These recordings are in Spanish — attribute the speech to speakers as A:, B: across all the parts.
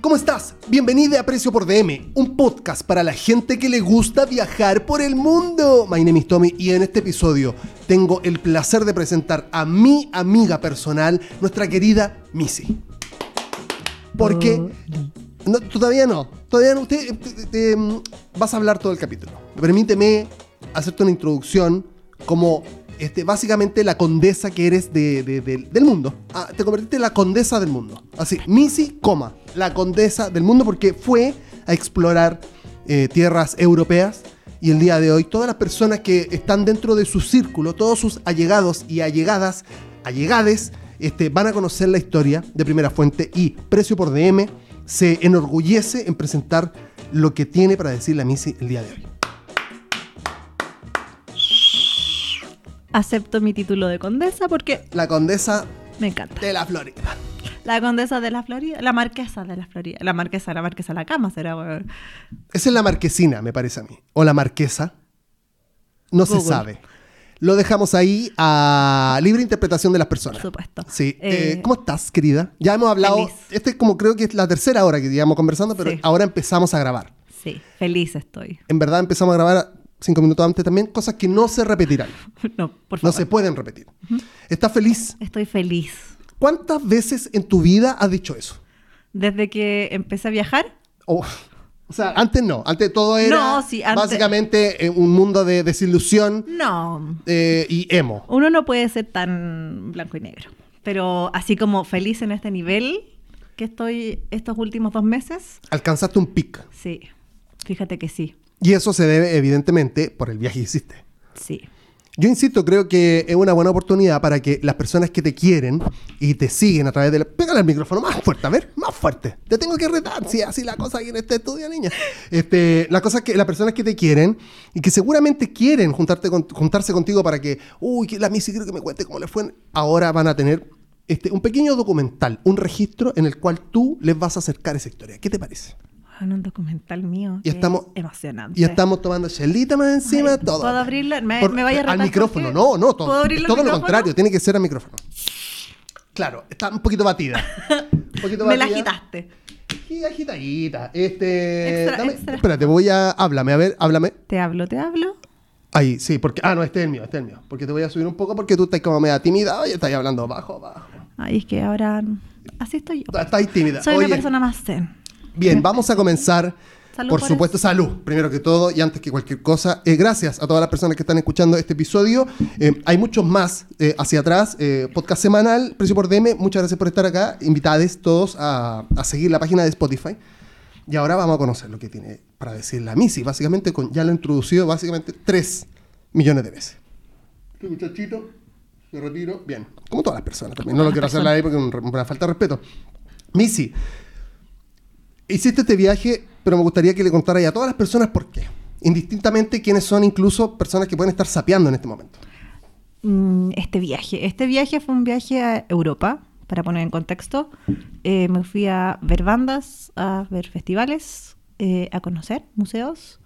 A: ¿cómo estás? Bienvenida a Precio por DM, un podcast para la gente que le gusta viajar por el mundo. My name is Tommy y en este episodio tengo el placer de presentar a mi amiga personal, nuestra querida Missy. Porque... No, todavía no. Todavía no. Usted, te- te- mm, vas a hablar todo el capítulo. Permíteme hacerte una introducción como este, básicamente la condesa que eres de- de- de- del mundo. Ah, te convertiste en la condesa del mundo. Así, Missy, coma, la condesa del mundo porque fue a explorar eh, tierras europeas. Y el día de hoy, todas las personas que están dentro de su círculo, todos sus allegados y allegadas, allegades, este, van a conocer la historia de primera fuente y Precio por DM se enorgullece en presentar lo que tiene para decirle a Missy el día de hoy.
B: Acepto mi título de condesa porque
A: La condesa
B: me encanta.
A: de la Florida.
B: La condesa de la Florida, la marquesa de la Florida, la marquesa, la marquesa de la cama será, weón.
A: Esa es la marquesina, me parece a mí. O la marquesa. No se sabe. Lo dejamos ahí a libre interpretación de las personas.
B: Por supuesto.
A: Sí.
B: Eh,
A: Eh, ¿Cómo estás, querida? Ya hemos hablado.
B: feliz.
A: Este es como creo que es la tercera hora que llevamos conversando, pero
B: Sí.
A: ahora empezamos a grabar.
B: Sí, feliz estoy.
A: En verdad empezamos a grabar cinco minutos antes también, cosas que no se repetirán.
B: No, por
A: No
B: favor.
A: se pueden repetir. ¿Estás feliz?
B: Estoy feliz.
A: ¿Cuántas veces en tu vida has dicho eso?
B: Desde que empecé a viajar,
A: O, o sea, antes no. Antes todo era
B: No, sí, antes-
A: básicamente eh, un mundo de desilusión
B: no.
A: eh, y emo.
B: Uno no puede ser tan blanco y negro. Pero así como feliz en este nivel que estoy estos últimos dos meses,
A: Alcanzaste un pic.
B: sí. Fíjate que sí.
A: Y eso se debe, evidentemente, por el viaje que hiciste.
B: Sí.
A: Yo insisto, creo que es una buena oportunidad para que las personas que te quieren y te siguen a través de la... Pégale al micrófono más fuerte, a ver, más fuerte. Te tengo que retar, si es así la cosa aquí en este estudio, niña. Este, la cosa es que las personas que te quieren y que seguramente quieren juntarte con- juntarse contigo para que, uy, que la Missy quiero que me cuente cómo le fue, ahora van a tener este, un pequeño documental, un registro en el cual tú les vas a acercar esa historia. ¿Qué te parece?
B: En un documental mío.
A: Y
B: que
A: estamos-
B: es emocionante.
A: Y estamos tomando chelita más encima,
B: Ay,
A: todo.
B: ¿puedo abrirla? ¿Me-
A: Por-
B: me vaya a
A: Al micrófono, no, no, todo,
B: ¿Puedo abrirle el
A: todo lo contrario, tiene que ser al micrófono. Claro, está un poquito batida. Un poquito
B: Me la agitaste.
A: Y agitadita. Este.
B: Extra,
A: dame-
B: extra.
A: Espérate, voy a. Háblame, a ver, háblame.
B: Te hablo, te hablo.
A: Ahí, sí, porque. Ah, no, este es el mío, este es el mío. Porque te voy a subir un poco porque tú estás como media tímida. Oye, estás hablando bajo, bajo.
B: Ay, es que ahora así estoy yo.
A: Estás tímida.
B: Soy
A: Oye,
B: una persona más zen.
A: Bien, vamos a comenzar.
B: Salud
A: por
B: por
A: supuesto, salud, primero que todo y antes que cualquier cosa. Eh, gracias a todas las personas que están escuchando este episodio. Eh, hay muchos más eh, hacia atrás. eh, podcast semanal, precio por DM. Muchas gracias por estar acá. Invitades todos a, a seguir la página de Spotify. Y ahora vamos a conocer lo que tiene para decir la Missy. Básicamente, con, ya lo he introducido básicamente 3 millones de veces. Este muchachito, se retiro. Bien, como todas las personas también. No lo quiero hacer ahí porque es un- una falta de respeto. Missy, hiciste este viaje, pero me gustaría que le contaras a todas las personas por qué. Indistintamente quiénes son incluso personas que pueden estar sapeando en este momento.
B: Mm, Este viaje. Este viaje fue un viaje a Europa, para poner en contexto. Eh, me fui a ver bandas, a ver festivales, eh, a conocer museos.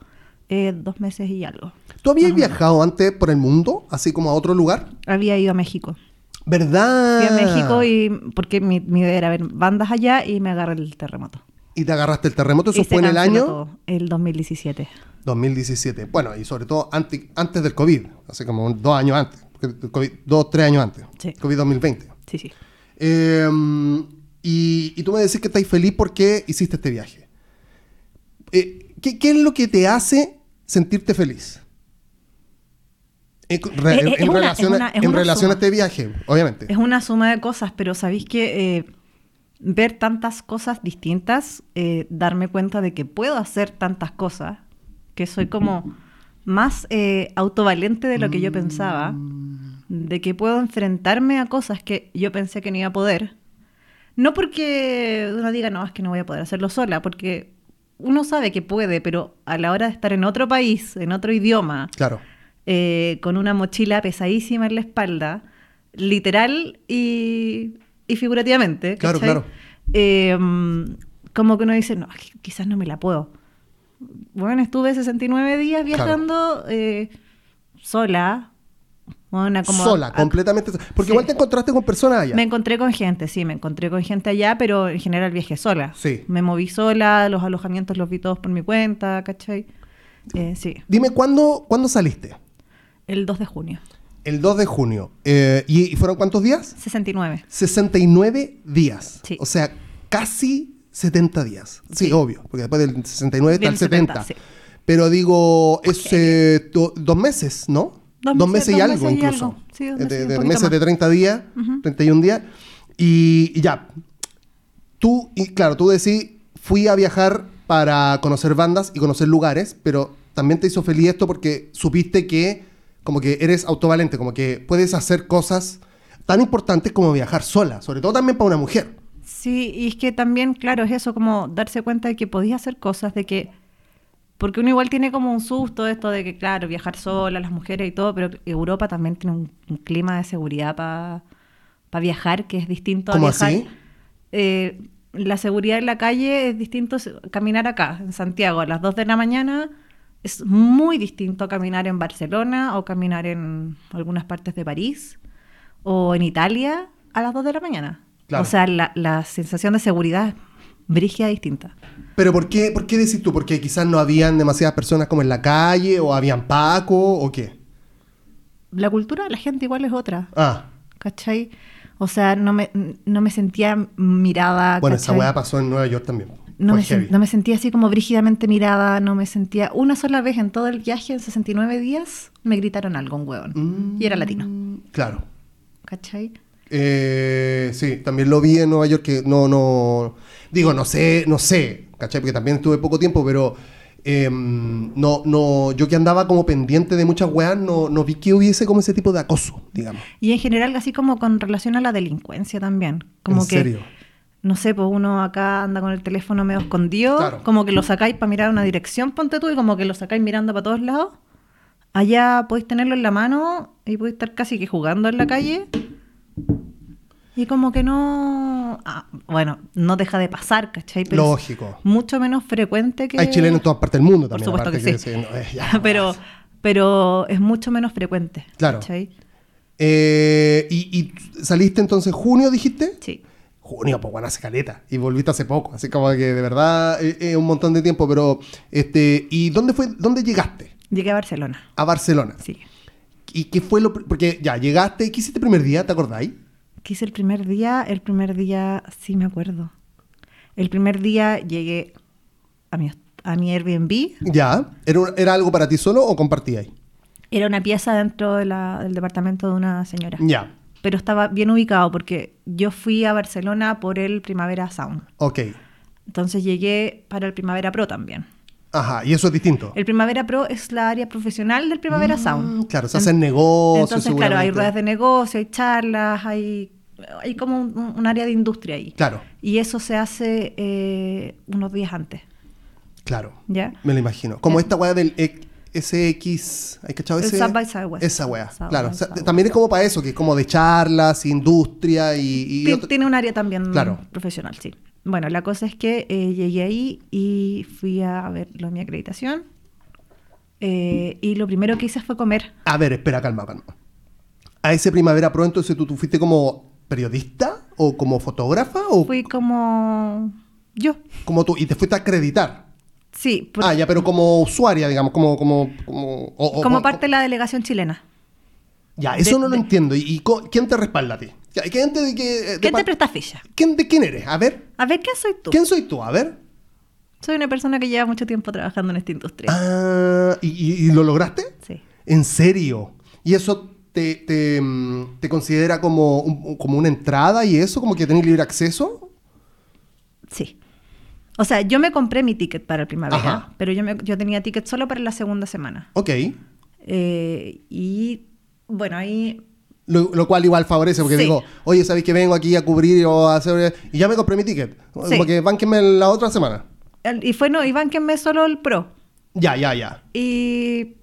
B: eh, dos meses y algo.
A: ¿Tú habías viajado antes por el mundo, así como a otro lugar?
B: Había ido a México.
A: ¿Verdad?
B: Fui a México y porque mi, mi idea era ver bandas allá y me agarré el terremoto.
A: Y te agarraste el terremoto, eso
B: Y
A: fue en el año
B: todo, el 2017.
A: 2017. Bueno, y sobre todo anti- antes del COVID, así como dos años antes, COVID, dos, tres años antes,
B: Sí.
A: COVID 2020.
B: Sí, sí.
A: Eh, y, y tú me decís que estáis feliz porque hiciste este viaje. Eh, ¿qué, qué es lo que te hace sentirte feliz? En, re-
B: Eh,
A: en-
B: eh, una-
A: relación,
B: es
A: a-
B: una-
A: en este viaje, obviamente.
B: Es una suma de cosas, pero sabéis que eh, ver tantas cosas distintas, eh, darme cuenta de que puedo hacer tantas cosas, que soy como más eh, autovalente de lo que yo pensaba, de que puedo enfrentarme a cosas que yo pensé que no iba a poder. No porque uno diga, no, es que no voy a poder hacerlo sola, porque uno sabe que puede, pero a la hora de estar en otro país, en otro idioma,
A: Claro.
B: eh, con una mochila pesadísima en la espalda, literal y, y figurativamente.
A: Claro,
B: ¿cachai?
A: claro.
B: Eh, mm, como que uno dice, no, quizás no me la puedo. Bueno, estuve 69 días viajando eh, sola, como-
A: sola, completamente sola. Porque
B: Sí.
A: igual te encontraste con personas allá.
B: Me encontré con gente, sí, me encontré con gente allá, pero en general viajé sola.
A: Sí.
B: Me moví sola, los alojamientos los vi todos por mi cuenta, ¿cachai? Eh, sí,
A: Dime, ¿cuándo, ¿cuándo saliste?
B: el 2 de junio.
A: El 2 de junio. Eh, ¿y, y fueron cuántos días?
B: 69.
A: 69 días.
B: Sí.
A: O sea, casi 70 días. Sí,
B: Sí.
A: obvio, porque después del 69 está el 70.
B: 70, sí.
A: Pero digo, es eh, do- dos meses, ¿no?
B: Dos meses-
A: y
B: dos
A: algo
B: meses y
A: incluso.
B: algo. Sí, dos
A: Eh,
B: meses y
A: de, de meses
B: más.
A: de 30 días,
B: Ujú.
A: 31 días. Y, y ya, tú, y claro, tú decís, fui a viajar para conocer bandas y conocer lugares, pero también te hizo feliz esto porque supiste que como que eres autovalente, como que puedes hacer cosas tan importantes como viajar sola, sobre todo también para una mujer.
B: Sí, y es que también, claro, es eso, como darse cuenta de que podías hacer cosas, de que. Porque uno igual tiene como un susto esto de que, claro, viajar sola, las mujeres y todo, pero Europa también tiene un, un clima de seguridad para viajar que es distinto a
A: ¿Cómo
B: viajar.
A: así?
B: Eh, la seguridad en la calle es distinto a caminar acá, en Santiago, a las 2 de la mañana. Es muy distinto caminar en Barcelona o caminar en algunas partes de París o en Italia a las 2 de la mañana.
A: Claro.
B: O sea, la, la sensación de seguridad brígida distinta.
A: Pero ¿por qué, ¿por qué decís tú? ¿Porque quizás no habían demasiadas personas como en la calle o habían Paco o qué?
B: La cultura de la gente igual es otra,
A: Ah,
B: ¿cachai? O sea, no me, no me sentía mirada.
A: bueno, esa weá pasó en Nueva York también.
B: No me, sen- no me sentía así como brígidamente mirada, no me sentía... Una sola vez en todo el viaje, en 69 días, me gritaron algo, un hueón.
A: Mm,
B: Y era latino,
A: Claro.
B: ¿cachai?
A: Eh, sí, también lo vi en Nueva York que no, no, digo, no sé, no sé, ¿cachai? Porque también estuve poco tiempo, pero eh, no, no, yo que andaba como pendiente de muchas weas, no, no vi que hubiese como ese tipo de acoso, digamos.
B: Y en general, así como con relación a la delincuencia también. Como
A: ¿En
B: que,
A: serio?
B: No sé, pues uno acá anda con el teléfono medio escondido,
A: Claro.
B: como que lo sacáis para mirar una dirección, ponte tú, y como que lo sacáis mirando para todos lados. Allá podéis tenerlo en la mano y podéis estar casi que jugando en la calle. Y como que no... ah, bueno, no deja de pasar, ¿cachai? Pero es
A: Lógico.
B: mucho menos frecuente que...
A: Hay chilenos en todas partes del mundo
B: Por
A: también.
B: supuesto
A: aparte
B: que sí.
A: no, eh, ya,
B: pero, pero es mucho menos frecuente.
A: Claro.
B: ¿cachai?
A: Eh, y, y saliste entonces en junio, dijiste?
B: Sí.
A: Junio, pues bueno, hace caleta. Y volviste hace poco. Así como que de verdad es es un montón de tiempo. Pero, este, ¿y dónde fue, dónde llegaste?
B: Llegué a Barcelona.
A: A Barcelona.
B: Sí.
A: ¿Y qué fue lo Porque ya llegaste, ¿qué hiciste el primer día? ¿Te acordáis?
B: ¿Qué hice el primer día? El primer día, sí me acuerdo. El primer día llegué a mi, a mi Airbnb.
A: Ya. ¿Era, ¿Era algo para ti solo o compartíais?
B: Era una pieza dentro de la- del departamento de una señora.
A: Ya.
B: Pero estaba bien ubicado porque yo fui a Barcelona por el Primavera Sound.
A: Ok.
B: Entonces llegué para el Primavera Pro también.
A: Ajá. Y eso es distinto.
B: El Primavera Pro es la área profesional del Primavera Sound.
A: Mm, claro, se hacen negocios.
B: Entonces, claro, hay ruedas de negocio, hay charlas, hay, hay como un, un área de industria ahí.
A: Claro,
B: Y eso se hace eh, unos días antes,
A: claro.
B: ¿ya?
A: Me lo imagino. Como
B: Ya.
A: esta weá del SX. ¿Hay cachado ese?
B: South by Southwest.
A: Esa weá. Claro. O sea, también es como para eso, que es como de charlas, industria y. y
B: Ti-
A: otro-
B: Tiene un área también
A: Claro.
B: profesional, sí. Bueno, la cosa es que eh, llegué ahí y fui a ver lo de mi acreditación. eh, y lo primero que hice fue comer.
A: A ver, espera, calma, calma. A ese Primavera Pro, entonces tú, tú fuiste como periodista o como fotógrafa o
B: Fui como yo.
A: como tú y te fuiste a acreditar.
B: Sí, por-
A: Ah, ya, pero como usuaria, digamos, como como como o- o-
B: como parte de la delegación chilena.
A: Ya, eso
B: de-
A: no lo
B: de-
A: entiendo. ¿Y, quién te respalda a ti? ¿Quién te, de, de
B: ¿Quién te presta ficha?
A: ¿Quién, ¿De quién eres? A ver.
B: A ver, ¿quién soy tú?
A: ¿Quién soy tú? A ver.
B: Soy una persona que lleva mucho tiempo trabajando en esta industria.
A: Ah, ¿y, y- y lo lograste?
B: Sí.
A: ¿En serio? ¿Y eso te, te, mm, te considera como, un- como una entrada y eso? ¿Como que tenés libre acceso?
B: Sí. O sea, yo me compré mi ticket para el primavera,
A: Ajá.
B: pero yo, me- yo tenía ticket solo para la segunda semana.
A: Ok.
B: Eh, y bueno, ahí
A: Lo, lo cual igual favorece, porque
B: Sí.
A: digo, oye, ¿sabéis que vengo aquí a cubrir o a hacer... Y ya me compré mi ticket.
B: Sí.
A: Porque bánquenme la otra semana.
B: el- y fue no, y bánquenme solo el pro.
A: Ya, ya, ya.
B: Y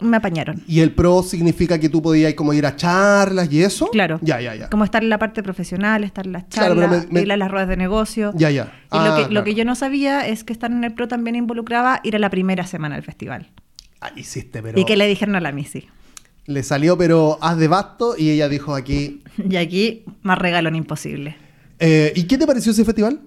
B: me apañaron.
A: ¿Y el pro significa que tú podías como ir a charlas y eso?
B: Claro.
A: Ya, ya, ya.
B: Como estar en la parte profesional, estar en las
A: Claro,
B: charlas,
A: me- me-
B: ir a las ruedas de negocio.
A: Ya, ya.
B: Y
A: Ah,
B: lo, que, lo
A: claro.
B: que yo no sabía es que estar en el pro también involucraba ir a la primera semana del festival.
A: Ah, hiciste, pero...
B: Y que le dijeron a la Missy.
A: Le salió, pero haz de basto y ella dijo aquí.
B: Y aquí, más regalo en imposible.
A: Eh, ¿Y qué te pareció ese festival?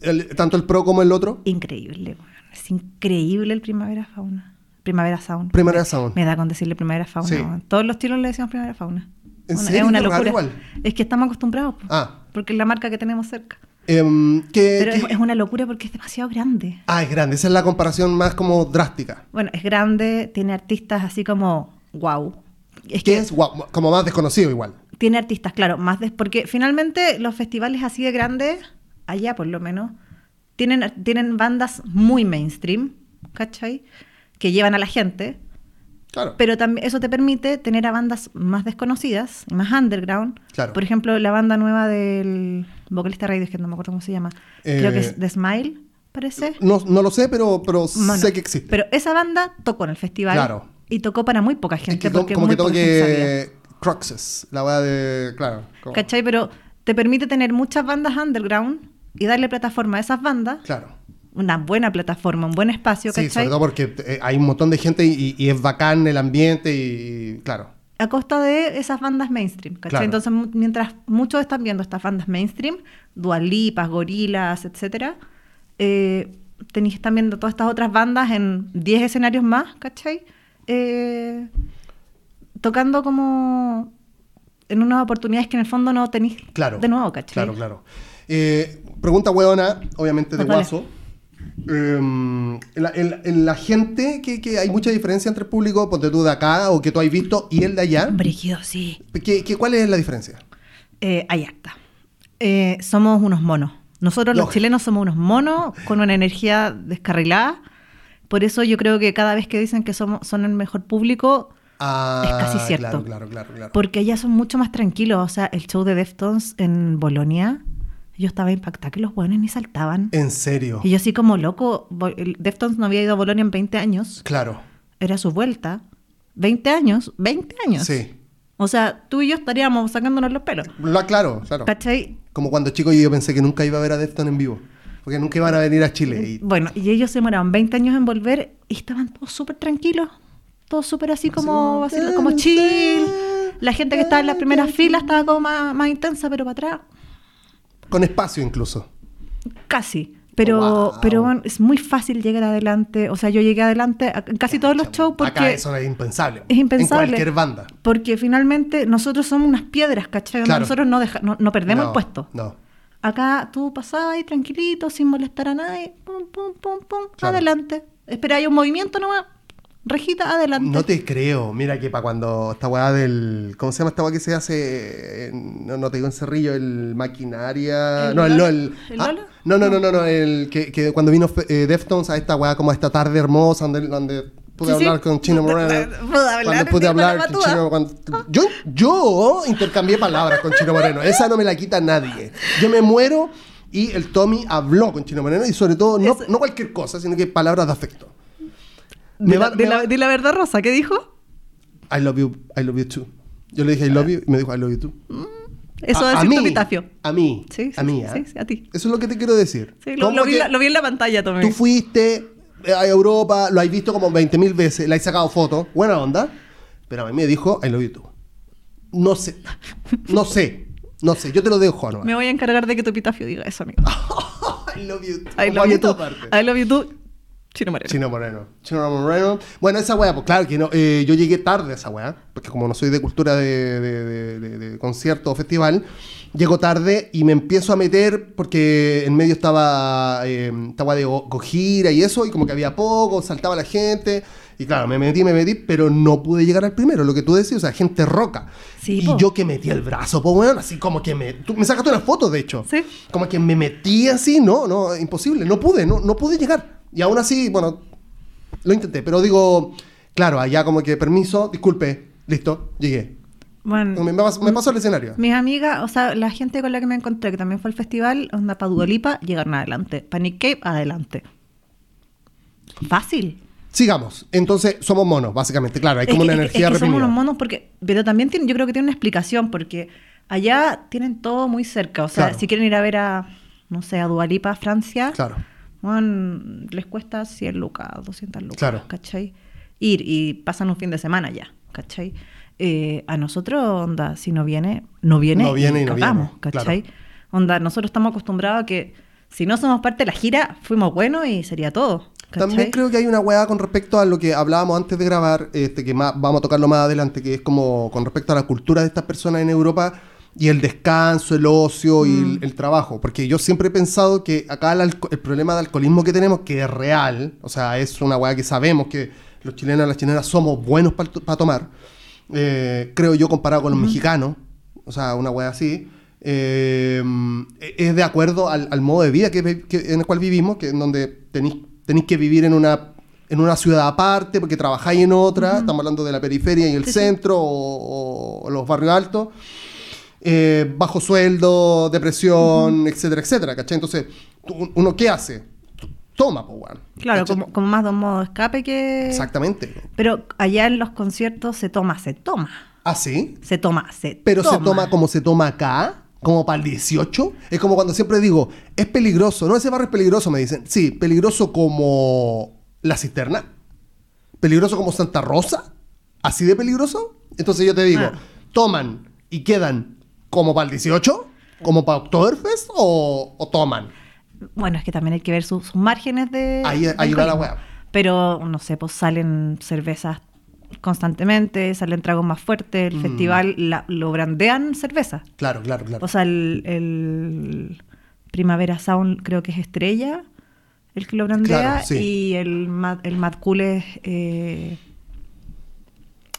A: El- tanto el pro como el otro.
B: Increíble, weón. Es increíble el Primavera Fauna. Primavera Sound.
A: Primavera Sound.
B: Me da con decirle Primavera Fauna.
A: Sí.
B: Todos los tiros le decimos Primavera Fauna.
A: ¿En
B: Una-
A: serio?
B: Es una locura.
A: igual.
B: Es que estamos acostumbrados. po.
A: Ah.
B: Porque es la marca que tenemos cerca.
A: Em, ¿qué-
B: Pero es, una locura porque es demasiado grande.
A: Ah, es grande. Esa es la comparación más como drástica.
B: Bueno, es grande, tiene artistas así como wow. Es
A: ¿Qué
B: que
A: es? Guau, como más desconocido igual.
B: tiene artistas, claro, más porque finalmente los festivales así de grandes, allá por lo menos, tienen, tienen bandas muy mainstream, ¿cachai? Que llevan a la gente,
A: Claro.
B: pero también eso te permite tener a bandas más desconocidas, más underground.
A: Claro.
B: Por ejemplo, la banda nueva del vocalista Radio, que no me acuerdo cómo se llama. Creo que
A: Eh,
B: es The Smile, parece.
A: no, no lo sé, pero, pero
B: Bueno,
A: sé que existe.
B: Pero esa banda tocó en el festival
A: Claro.
B: y tocó para muy poca
A: Es
B: gente
A: que to-
B: porque
A: como
B: muy
A: que toque Cruxes, la weá de. Claro. como-
B: ¿Cachai? Pero te permite tener muchas bandas underground y darle plataforma a esas bandas,
A: Claro.
B: Una buena plataforma, un buen espacio,
A: Sí,
B: ¿cachai?
A: sobre todo porque eh, hay un montón de gente y, y es bacán el ambiente y, claro.
B: A costa de esas bandas mainstream, ¿cachai?
A: Claro.
B: Entonces, mientras muchos están viendo estas bandas mainstream, Dualipas, Gorilas, etcétera, eh, tenéis están viendo todas estas otras bandas en 10 escenarios más, ¿cachai? Eh, tocando como en unas oportunidades que en el fondo no tenéis
A: Claro.
B: de nuevo, ¿cachai?
A: Claro, claro. Pregunta hueona, obviamente de guaso. En, la, en la- en la gente, que, que hay mucha diferencia entre el público, ponte tú de acá o que tú has visto y el de allá.
B: Brígido, sí.
A: ¿Qué, qué- cuál es la diferencia?
B: Eh, ahí está. Eh, somos unos monos. Nosotros los chilenos somos unos monos con una energía descarrilada. Por eso yo creo que cada vez que dicen que somos, son el mejor público,
A: Ah,
B: Es casi cierto.
A: Claro, claro, claro. claro.
B: porque allá son mucho más tranquilos. O sea, el show de Deftones en Bolonia, yo estaba impactada que los buenos ni saltaban.
A: En serio.
B: Y yo así como loco, Deftones no había ido a Bolonia en 20 años.
A: Claro.
B: Era su vuelta. 20 años, 20 años.
A: Sí.
B: O sea, tú y yo estaríamos sacándonos los pelos.
A: Lo aclaro, claro.
B: ¿Cachai?
A: Como cuando chico yo pensé que nunca iba a ver a Defton en vivo. Porque nunca iban a venir a Chile. Y
B: Bueno, y ellos se demoraron 20 años en volver y estaban todos súper tranquilos. Todos súper así como, así, como chill. La gente que estaba en las primeras filas estaba como más, más intensa, pero para atrás,
A: con espacio incluso.
B: casi. Pero,
A: Wow.
B: pero bueno, es muy fácil llegar adelante. O sea, yo llegué adelante en casi todos los shows
A: Acá
B: porque,
A: eso es impensable.
B: Es impensable.
A: En cualquier banda.
B: porque finalmente nosotros somos unas piedras, ¿cachai?
A: Claro.
B: Nosotros no, deja- no, no perdemos
A: No,
B: el puesto.
A: No.
B: Acá tú pasabas ahí tranquilito, sin molestar a nadie, pum, pum, pum, pum,
A: Claro.
B: adelante. Espera, hay un movimiento nomás, rejita, adelante.
A: No te creo. Mira que para cuando esta weá del. ¿Cómo se llama esta weá que se hace? en- no, no te digo en Cerrillo, el maquinaria.
B: ¿El
A: no, el? LOL.
B: ¿El
A: Ah,
B: Lola?
A: no, no, no, no, no, El que, que cuando vino eh, Deftones a esta weá, como a esta tarde hermosa, donde, donde pude
B: Sí, sí.
A: hablar con Chino Moreno.
B: Pude hablar,
A: Cuando pude hablar con. Chino cuando- yo, yo intercambié palabras con Chino Moreno. Esa no me la quita nadie. Yo me muero y el Tommy habló con Chino Moreno y sobre todo, no,
B: Eso-
A: no cualquier cosa, sino que palabras de afecto.
B: La,
A: va-
B: di
A: me
B: la- di la verdad, Rosa, ¿qué dijo?
A: I love you, I love you too. Yo le dije I love you y me dijo I love you too.
B: Eso
A: a,
B: es
A: a
B: decir tu
A: mí,
B: epitafio.
A: A mí.
B: Sí, sí,
A: a mí, ¿ah?
B: sí, sí, a ti.
A: Eso es lo que te quiero decir.
B: Sí, lo, lo vi, la- lo vi en la pantalla, Tommy.
A: Tú fuiste eh, a Europa, lo has visto como 20.000 veces, le has sacado fotos, buena onda, pero a mí me dijo I love you too. No sé, no sé, no sé, yo te lo dejo, ¿no?
B: Me voy a encargar de que tu epitafio diga eso, amigo.
A: I love you too.
B: I love you too. I love you too. Chino Moreno.
A: Chino Moreno. Chino Moreno. Bueno, esa weá, pues claro que no, eh, yo llegué tarde a esa weá, porque como no soy de cultura de, de- de- de- de concierto o festival, llego tarde y me empiezo a meter porque en medio estaba eh, estaba de Go- Gojira y eso, y como que había poco, saltaba la gente, y claro, me metí, me metí, pero no pude llegar al primero, lo que tú decías, o sea, gente roca.
B: Sí,
A: y
B: po.
A: yo que metí el brazo, pues bueno, así como que me... Tú me sacaste una foto, de hecho.
B: Sí.
A: Como que me metí así, no, no, imposible, no pude, no, no pude llegar. Y aún así, bueno, lo intenté, pero digo, claro, allá como que permiso, disculpe, listo, llegué.
B: Bueno,
A: Me, me pas- me pasó el escenario.
B: mis amigas, o sea, la gente con la que me encontré, que también fue al festival, onda pa' Dualipa, llegaron adelante. Panic Cave, adelante. Fácil.
A: Sigamos. Entonces, somos monos, básicamente. Claro, hay como una
B: que-
A: energía
B: es que somos unos monos porque... Pero también tiene, yo creo que tiene una explicación porque allá tienen todo muy cerca. O sea,
A: Claro.
B: si quieren ir a ver a, no sé, a Dualipa, Francia,
A: Claro.
B: Bueno, les cuesta 100 lucas, 200 lucas,
A: Claro.
B: ¿cachai? Ir y pasan un fin de semana ya, ¿cachai? eh, a nosotros, onda, si no viene, no viene,
A: No viene y no
B: cagamos,
A: viene,
B: ¿cachai? Onda, nosotros estamos acostumbrados a que si no somos parte de la gira, fuimos buenos y sería todo. ¿cachai?
A: También creo que hay una weá con respecto a lo que hablábamos antes de grabar, este, que más, vamos a tocarlo más adelante, que es como con respecto a la cultura de estas personas en Europa y el descanso, el ocio y el, el trabajo. Porque yo siempre he pensado que acá el, problema de alcoholismo que tenemos, que es real, o sea, es una weá que sabemos que los chilenos y las chilenas somos buenos para tomar, eh, creo yo comparado con los mexicanos, o sea, una weá así. eh, es de acuerdo al, al modo de vida que, vi- que- en el cual vivimos, que en donde tenéis tenéis que vivir en una, en una ciudad aparte porque trabajáis en otra, estamos hablando de la periferia y el
B: Sí, sí.
A: centro o, o los barrios altos, eh, bajo sueldo, depresión, etcétera, etcétera, ¿cachai? Entonces, ¿uno qué hace? Toma, pues.
B: Claro, como, como más de un modo de escape que...
A: Exactamente.
B: Pero allá en los conciertos se toma, se toma.
A: ¿Ah, sí?
B: Se toma, se
A: Pero
B: toma.
A: se toma como se toma acá, como para el 18. Es como cuando siempre digo, es peligroso. No, ese barrio es peligroso, me dicen. Sí, peligroso como la cisterna. Peligroso como Santa Rosa. Así de peligroso. Entonces yo te digo,
B: Ah.
A: ¿toman y quedan como para el 18? ¿Como para Oktoberfest? ¿O, o toman?
B: Bueno, es que también hay que ver sus, sus márgenes de...
A: Ahí-
B: de
A: ahí va la weá.
B: Pero, no sé, pues salen cervezas constantemente, salen tragos más fuertes,
A: Mm.
B: el festival la- lo brandean cerveza.
A: Claro, claro, claro.
B: O sea, el, el Primavera Sound creo que es Estrella, el que lo brandea,
A: Claro, sí.
B: y el el Mad Cool es... eh,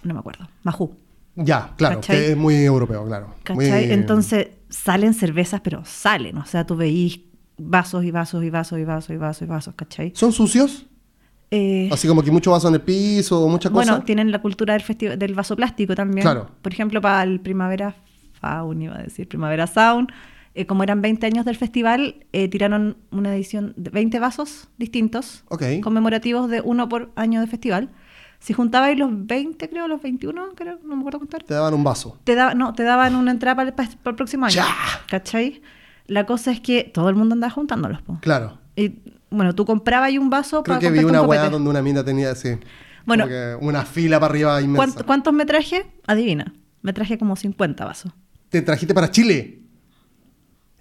B: no me acuerdo, Majú.
A: Ya, claro,
B: ¿cachai?
A: que es muy europeo, claro.
B: ¿Cachai?
A: Muy-
B: Entonces salen cervezas, pero salen. O sea, tú veís vasos y vasos y vasos y vasos y vasos y vasos, ¿cachai?
A: ¿Son sucios?
B: Eh,
A: Así como que mucho vaso en el piso, muchas cosas.
B: bueno, tienen la cultura del, del vaso plástico también.
A: Claro.
B: Por ejemplo, para el Primavera Faun, iba a decir, Primavera Sound, eh, como eran 20 años del festival, eh, tiraron una edición de 20 vasos distintos, conmemorativos de uno por año de festival. Si juntabais los 20, creo, los 21, creo, no me acuerdo contar.
A: Te daban un vaso.
B: te da- no, te daban una entrada para el, pa- para el próximo año.
A: ¡Ya!
B: ¿Cachai? La cosa es que todo el mundo andaba juntándolos. po.
A: Claro.
B: Y bueno, tú comprabas ahí un vaso
A: Creo
B: para
A: que vi una
B: un
A: weá donde una mina tenía así.
B: Bueno.
A: una fila para arriba inmensa.
B: ¿Cuánto- ¿Cuántos me traje? Adivina. Me traje como 50 vasos.
A: ¿Te trajiste para Chile?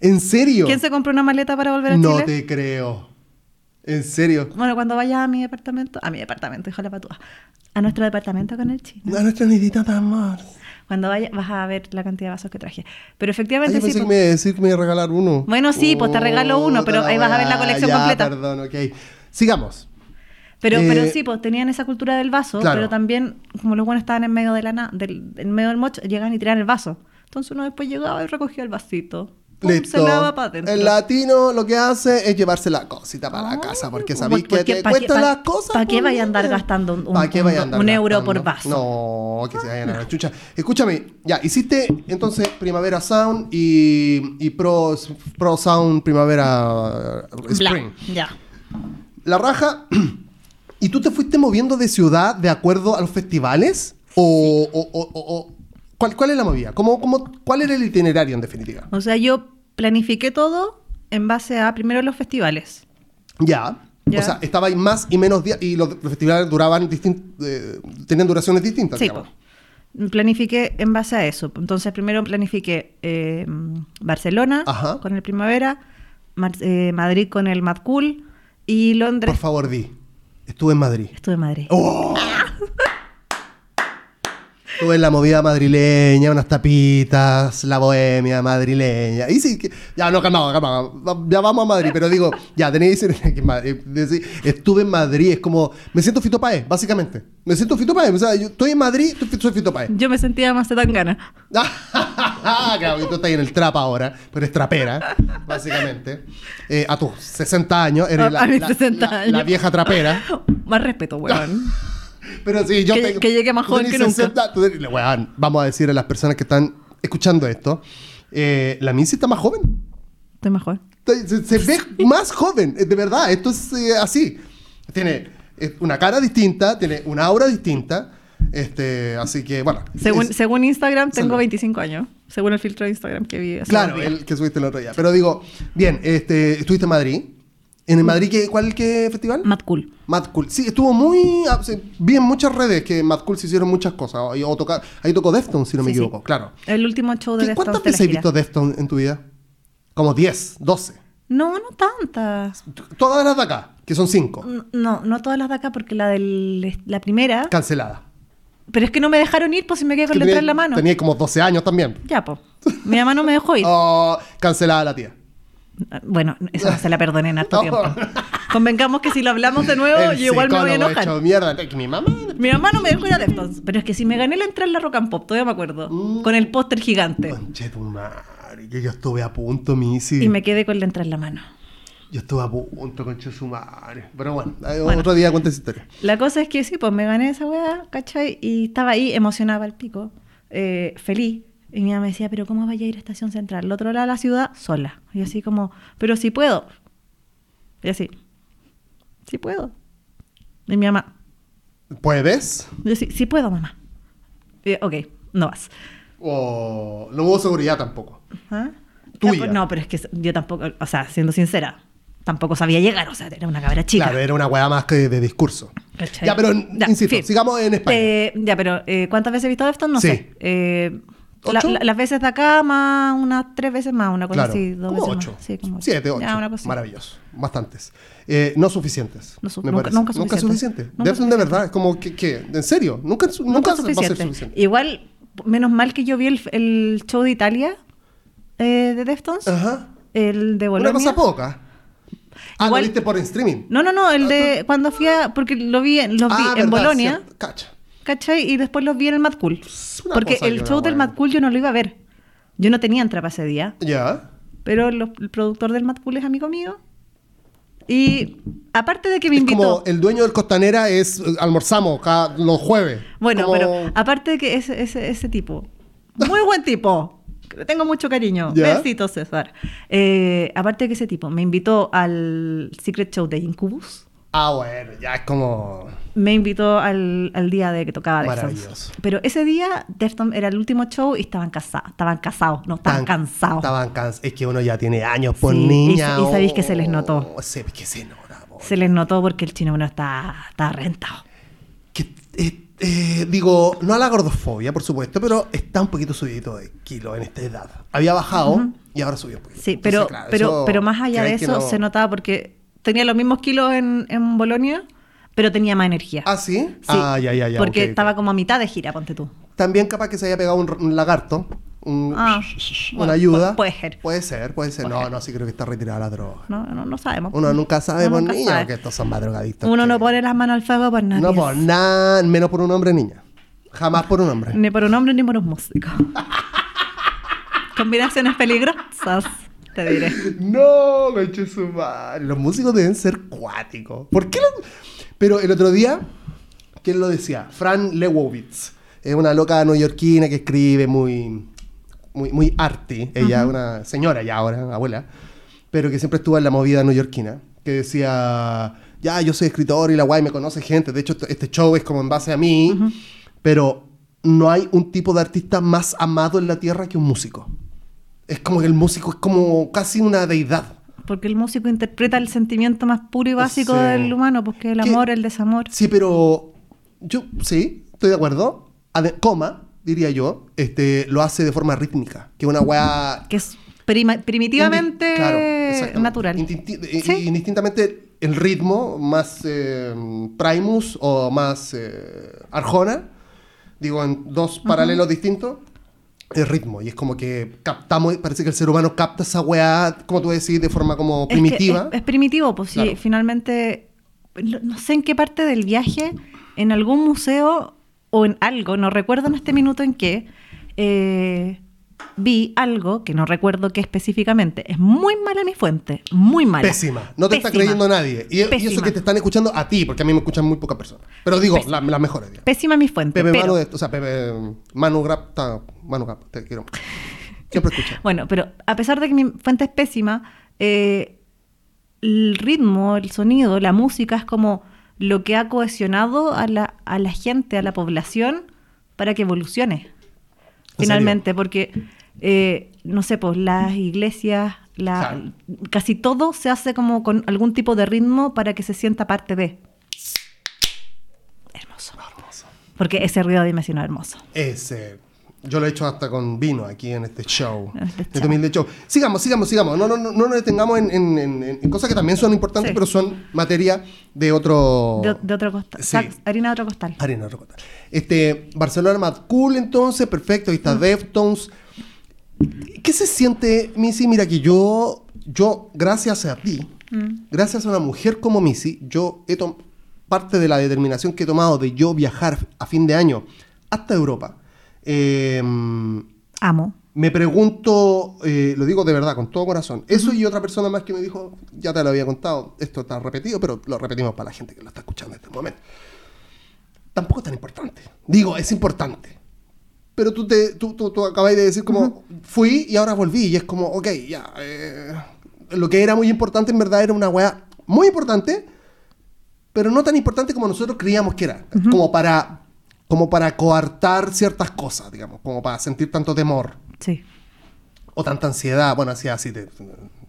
A: ¿En serio?
B: ¿Quién se compró una maleta para volver a
A: no
B: Chile?
A: te creo. ¿En serio?
B: Bueno, cuando vayas a mi departamento, a mi departamento, híjole para a nuestro departamento con el chino.
A: A nuestra nidita de amor.
B: Cuando vayas vas a ver la cantidad de vasos que traje. Pero
A: Ay,
B: efectivamente
A: yo
B: sí.
A: pensé que me iba a decir que me iba a regalar uno.
B: Bueno, sí, pues te regalo uno, pero ahí vas a ver la colección
A: Ya,
B: completa.
A: Perdón, ok. Sigamos.
B: Pero,
A: Eh,
B: pero sí, pues tenían esa cultura del vaso,
A: claro.
B: pero también, como los buenos estaban en medio de la na- del, en medio del mocho, llegan y tiran el vaso. Entonces uno después llegaba y recogía el vasito. Pum,
A: Listo.
B: Se la para.
A: El latino lo que hace es llevarse la cosita para la
B: Ay,
A: casa, porque
B: pues,
A: sabéis que
B: porque
A: te
B: pa' pa-
A: las cosas.
B: pa' qué
A: pues,
B: vaya a andar
A: mira.
B: gastando un-
A: ¿Pa' qué
B: un-
A: andar
B: un euro por vaso?
A: No, que se vayan a la chucha. Escúchame, ya, hiciste entonces Primavera Sound y, y Pro, Pro Sound Primavera
B: Bla,
A: Spring.
B: Ya.
A: La raja. ¿Y tú te fuiste moviendo de ciudad de acuerdo a los festivales? ¿O, o- o- o- o- ¿cuál, cuál es la movida? ¿Cómo, cómo, ¿Cuál era el itinerario en definitiva?
B: O sea, yo planifiqué todo en base a primero los festivales.
A: Ya.
B: Ya.
A: O sea, estaba ahí más y menos días y los, los festivales duraban eh, tenían duraciones distintas.
B: Sí,
A: digamos.
B: planifiqué en base a eso. Entonces, primero planifiqué eh, Barcelona
A: Ajá.
B: con el Primavera, Mar- eh, Madrid con el Mad Cool y Londres.
A: Por favor, di. Estuve en Madrid.
B: Estuve en Madrid.
A: ¡Oh! Estuve en la movida madrileña, unas tapitas, la bohemia madrileña. Y sí, que- ya no, calmado, calmado. Ya vamos a Madrid, pero digo, ya tenéis que estuve en Madrid, es como, me siento Fito Páez, básicamente. Me siento Fito Páez, o sea, yo estoy en Madrid, tú- soy Fito Páez.
B: Yo me sentía más gana.
A: claro, y tú estás en el trap ahora, pero eres trapera, básicamente. Eh, a tus 60 años, eres
B: A-
A: la,
B: a mis
A: la-
B: 60
A: la-
B: años.
A: la vieja trapera.
B: Más respeto, weón.
A: Pero sí, yo
B: Que-
A: tengo-
B: que llegue más joven que nunca.
A: 60, tú tenés- weón, vamos a decir a las personas que están escuchando esto, eh, la Missy está más joven.
B: Estoy mejor.
A: Se, se- se ve más joven, eh, de verdad, esto es eh, así. Tiene eh, una cara distinta, tiene una aura distinta, este, así que, bueno.
B: Según,
A: es-
B: según Instagram, tengo
A: Salud.
B: 25 años. Según el filtro de Instagram que vi. hace
A: Claro, el que subiste el otro día. Pero digo, bien, este, estuviste en Madrid, ¿En Madrid qué, cuál qué festival?
B: Mad Cool.
A: Mad Cool. Sí, estuvo muy. ah, Vi en muchas redes que Mad Cool se hicieron muchas cosas. O, ahí tocó Deftones, si no me
B: Sí, sí.
A: equivoco, claro.
B: El último show de
A: ¿Qué-
B: Deftones
A: ¿Cuántas veces has visto Deftones en tu vida? Como 10, 12.
B: No, no tantas.
A: Todas las de acá, que son 5.
B: No, no todas las de acá porque la del la primera.
A: Canceladas.
B: Pero es que no me dejaron ir, pues si me quedé con la
A: Tenía-
B: letra en la mano.
A: Tenía como 12 años también.
B: Ya, pues. Mi mamá no me dejó ir.
A: Oh, cancelada la tía.
B: Bueno, eso no se la perdoné en harto
A: No.
B: tiempo. Convengamos que si lo hablamos de nuevo,
A: El
B: yo igual me voy a enojar.
A: hecho mierda. Mi mamá.
B: Mi mamá no me dejó ir a Deftones. Pero es que si me gané la entrada en la Rock and Pop, todavía me acuerdo.
A: Mm.
B: Con el póster gigante.
A: Conche tu madre, que yo estuve a punto, Missy.
B: Y me quedé con la entrada en la mano.
A: Yo estuve a punto, conche su madre. Pero bueno, eh,
B: Bueno.
A: otro día cuenta esa historia.
B: La cosa es que sí, pues me gané esa weá, ¿cachai? Y estaba ahí emocionada al pico, eh, feliz. Y mi mamá me decía, pero ¿cómo vaya a ir a Estación Central? Al otro lado de la ciudad, sola. Y así como, pero si puedo. Y así, sí puedo. Y mi mamá,
A: ¿Puedes?
B: yo sí, sí puedo, mamá. Y, ok, no vas.
A: O no hubo seguridad tampoco.
B: ¿Ah?
A: Tuya.
B: Ya, No, pero es que yo tampoco, o sea, siendo sincera, tampoco sabía llegar, o sea, era una cabra chica.
A: Claro, era una weá más que de discurso.
B: ¿Cachai?
A: Ya, pero
B: Ya,
A: insisto,
B: fin.
A: sigamos en España.
B: Eh, ya, pero eh, ¿cuántas veces he visto Deftones? No
A: Sí.
B: sé. Eh,
A: ¿Ocho?
B: la- las veces de acá, más unas tres veces más, una cosa
A: claro,
B: así, dos
A: como
B: veces
A: ocho.
B: más. Sí, como ocho.
A: Siete, ocho.
B: Una.
A: Maravilloso. Bastantes. Eh, no suficientes.
B: No su-
A: me
B: nunca-
A: parece.
B: nunca
A: Nunca
B: suficiente.
A: suficiente.
B: Nunca
A: de verdad. Es como que, que- ¿en serio? Nunca, nunca,
B: Nunca
A: va a ser
B: suficiente.
A: suficiente.
B: Igual, menos mal que yo vi el, el show de Italia eh, de Deftones,
A: Ajá.
B: el de
A: Una
B: Bolonia.
A: cosa poca. Ah,
B: Igual-
A: lo viste por streaming.
B: No, no, no, el de cuando fui a, porque lo vi, en- los vi
A: ah,
B: en
A: verdad,
B: Bolonia,
A: cierto. Cacha.
B: ¿Cachai? Y después los vi en el Mad Cool. Porque el show del. Mad Cool yo no lo iba a ver. Yo no tenía entrada ese día.
A: Ya.
B: Pero el productor del Mad Cool es amigo mío. Y aparte de que me
A: Es
B: invitó.
A: como el dueño del Costanera es almorzamos cada, los jueves.
B: Bueno,
A: Como-
B: pero aparte de que ese, ese, ese tipo, muy buen tipo, le tengo mucho cariño.
A: ¿Ya?
B: Besitos, César. Eh, aparte de que ese tipo me invitó al Secret Show de Incubus.
A: Ah, bueno, ya es como.
B: Me invitó al, al día de que tocaba Deftones.
A: Maravilloso.
B: Pero ese día Deftones era el último show y estaban casados. Estaban casados, no, estaban
A: tan-
B: cansados.
A: Estaban cansados. Es que uno ya tiene años por
B: Sí, y-
A: niña.
B: y sabéis que se les
A: oh,
B: notó.
A: Se, que se nota.
B: Se les notó porque el chino bueno está, está rentado.
A: Que, eh, eh, digo, no a la gordofobia, por supuesto, pero está un poquito subidito de kilo en esta edad. Había bajado y ahora subió un poquito.
B: Sí,
A: Entonces,
B: pero,
A: claro,
B: pero, pero más allá de
A: ¿crees que
B: eso
A: no?
B: se notaba porque tenía los mismos kilos en, en Bolonia, pero tenía más energía.
A: ¿Ah, sí?
B: Sí,
A: Ah, ya, ya, ya.
B: Porque estaba como a mitad de gira, ponte tú.
A: También capaz que se haya pegado un, un lagarto. un-
B: Ah,
A: una
B: bueno,
A: ayuda.
B: pu- puede ser.
A: Puede ser, puede ser.
B: Puede
A: no,
B: ser.
A: no, sí creo que está retirada la droga.
B: No, no, no sabemos.
A: Uno nunca sabe
B: Uno
A: por
B: nunca
A: niña,
B: sabe.
A: porque estos son más drogadictos.
B: Uno
A: que-
B: no pone las manos al fuego por nadie.
A: No por nada, menos por un hombre niña. Jamás por un hombre.
B: Ni por un hombre ni por un músico. Combinaciones peligrosas, te diré.
A: No, me eché su madre. Los músicos deben ser cuáticos. ¿Por qué los- Pero el otro día, ¿quién lo decía? Fran Lewowitz. Es una loca neoyorquina que escribe muy, muy, muy arty. Ella es una señora ya ahora, abuela. Pero que siempre estuvo en la movida neoyorquina. Que decía, ya, yo soy escritor y la guay me conoce gente. De hecho, este- este show es como en base a mí. Pero no hay un tipo de artista más amado en la tierra que un músico. Es como que el músico es como casi una deidad.
B: Porque el músico interpreta el sentimiento más puro y básico
A: Sí.
B: del humano, porque el
A: ¿Qué?
B: amor, el desamor.
A: Sí, pero yo sí, estoy de acuerdo. Coma, diría yo, este, lo hace de forma rítmica, que una weá...
B: Que es prima- primitivamente
A: claro,
B: natural.
A: Indistinti- eh,
B: Sí.
A: Indistintamente el ritmo, más eh, Primus o más eh, Arjona, digo, en dos paralelos distintos, el ritmo. Y es como que captamos, parece que el ser humano capta esa weá, como tú decís, de forma como
B: Es que
A: primitiva.
B: Es, es primitivo, pues sí, finalmente, no sé en qué parte del viaje, en algún museo o en algo, no recuerdo en este minuto en qué, eh, vi algo que no recuerdo qué específicamente. Es muy mala mi fuente, muy mala.
A: Pésima. No te está creyendo nadie. Y, y eso que te están escuchando a ti, porque a mí me escuchan muy pocas personas. Pero digo,
B: Pésima.
A: la- las mejores. digamos.
B: Pésima mi fuente.
A: Pepe
B: pero-
A: Manu, o sea, Pepe Manu Grap, ta- Manu Grap, te quiero. Siempre escucha.
B: Bueno, pero a pesar de que mi fuente es pésima, eh, el ritmo, el sonido, la música es como lo que ha cohesionado a la, a la gente, a la población, para que evolucione.
A: ¿En
B: Finalmente, porque, eh, no sé, pues las iglesias La,
A: Claro.
B: Casi todo se hace como con algún tipo de ritmo para que se sienta parte de. Hermoso.
A: Hermoso.
B: Porque ese ruido dime si no es hermoso.
A: Ese. Yo lo he hecho hasta con vino aquí en este show.
B: Este
A: este
B: show.
A: show. Sigamos, sigamos, sigamos. No, no, no, no nos detengamos en, en- en- en cosas que también son importantes,
B: Sí.
A: pero son materia de otro.
B: De, de otro costal.
A: Sí.
B: Harina de otro costal.
A: Harina de ricota. Este, Barcelona Mad Cool, entonces, perfecto. Ahí está Deftones. ¿Qué se siente, Missy? Mira que yo, yo, gracias a ti,
B: Mm.
A: gracias a una mujer como Missy, yo he tomado parte de la determinación que he tomado de yo viajar a fin de año hasta Europa. Eh,
B: Amo.
A: me pregunto, eh, lo digo de verdad, con todo corazón, eso y otra persona más que me dijo, ya te lo había contado, esto está repetido, pero lo repetimos para la gente que lo está escuchando en este momento. Tampoco es tan importante. Digo, es importante. Pero tú, te, tú, tú, tú acabas de decir como, fui y ahora volví. Y es como, ok, ya. eh, lo que era muy importante en verdad era una weá muy importante, pero no tan importante como nosotros creíamos que era. Como para como para coartar ciertas cosas, digamos, como para sentir tanto temor
B: Sí.
A: o tanta ansiedad. Bueno, ansiedad sí, te-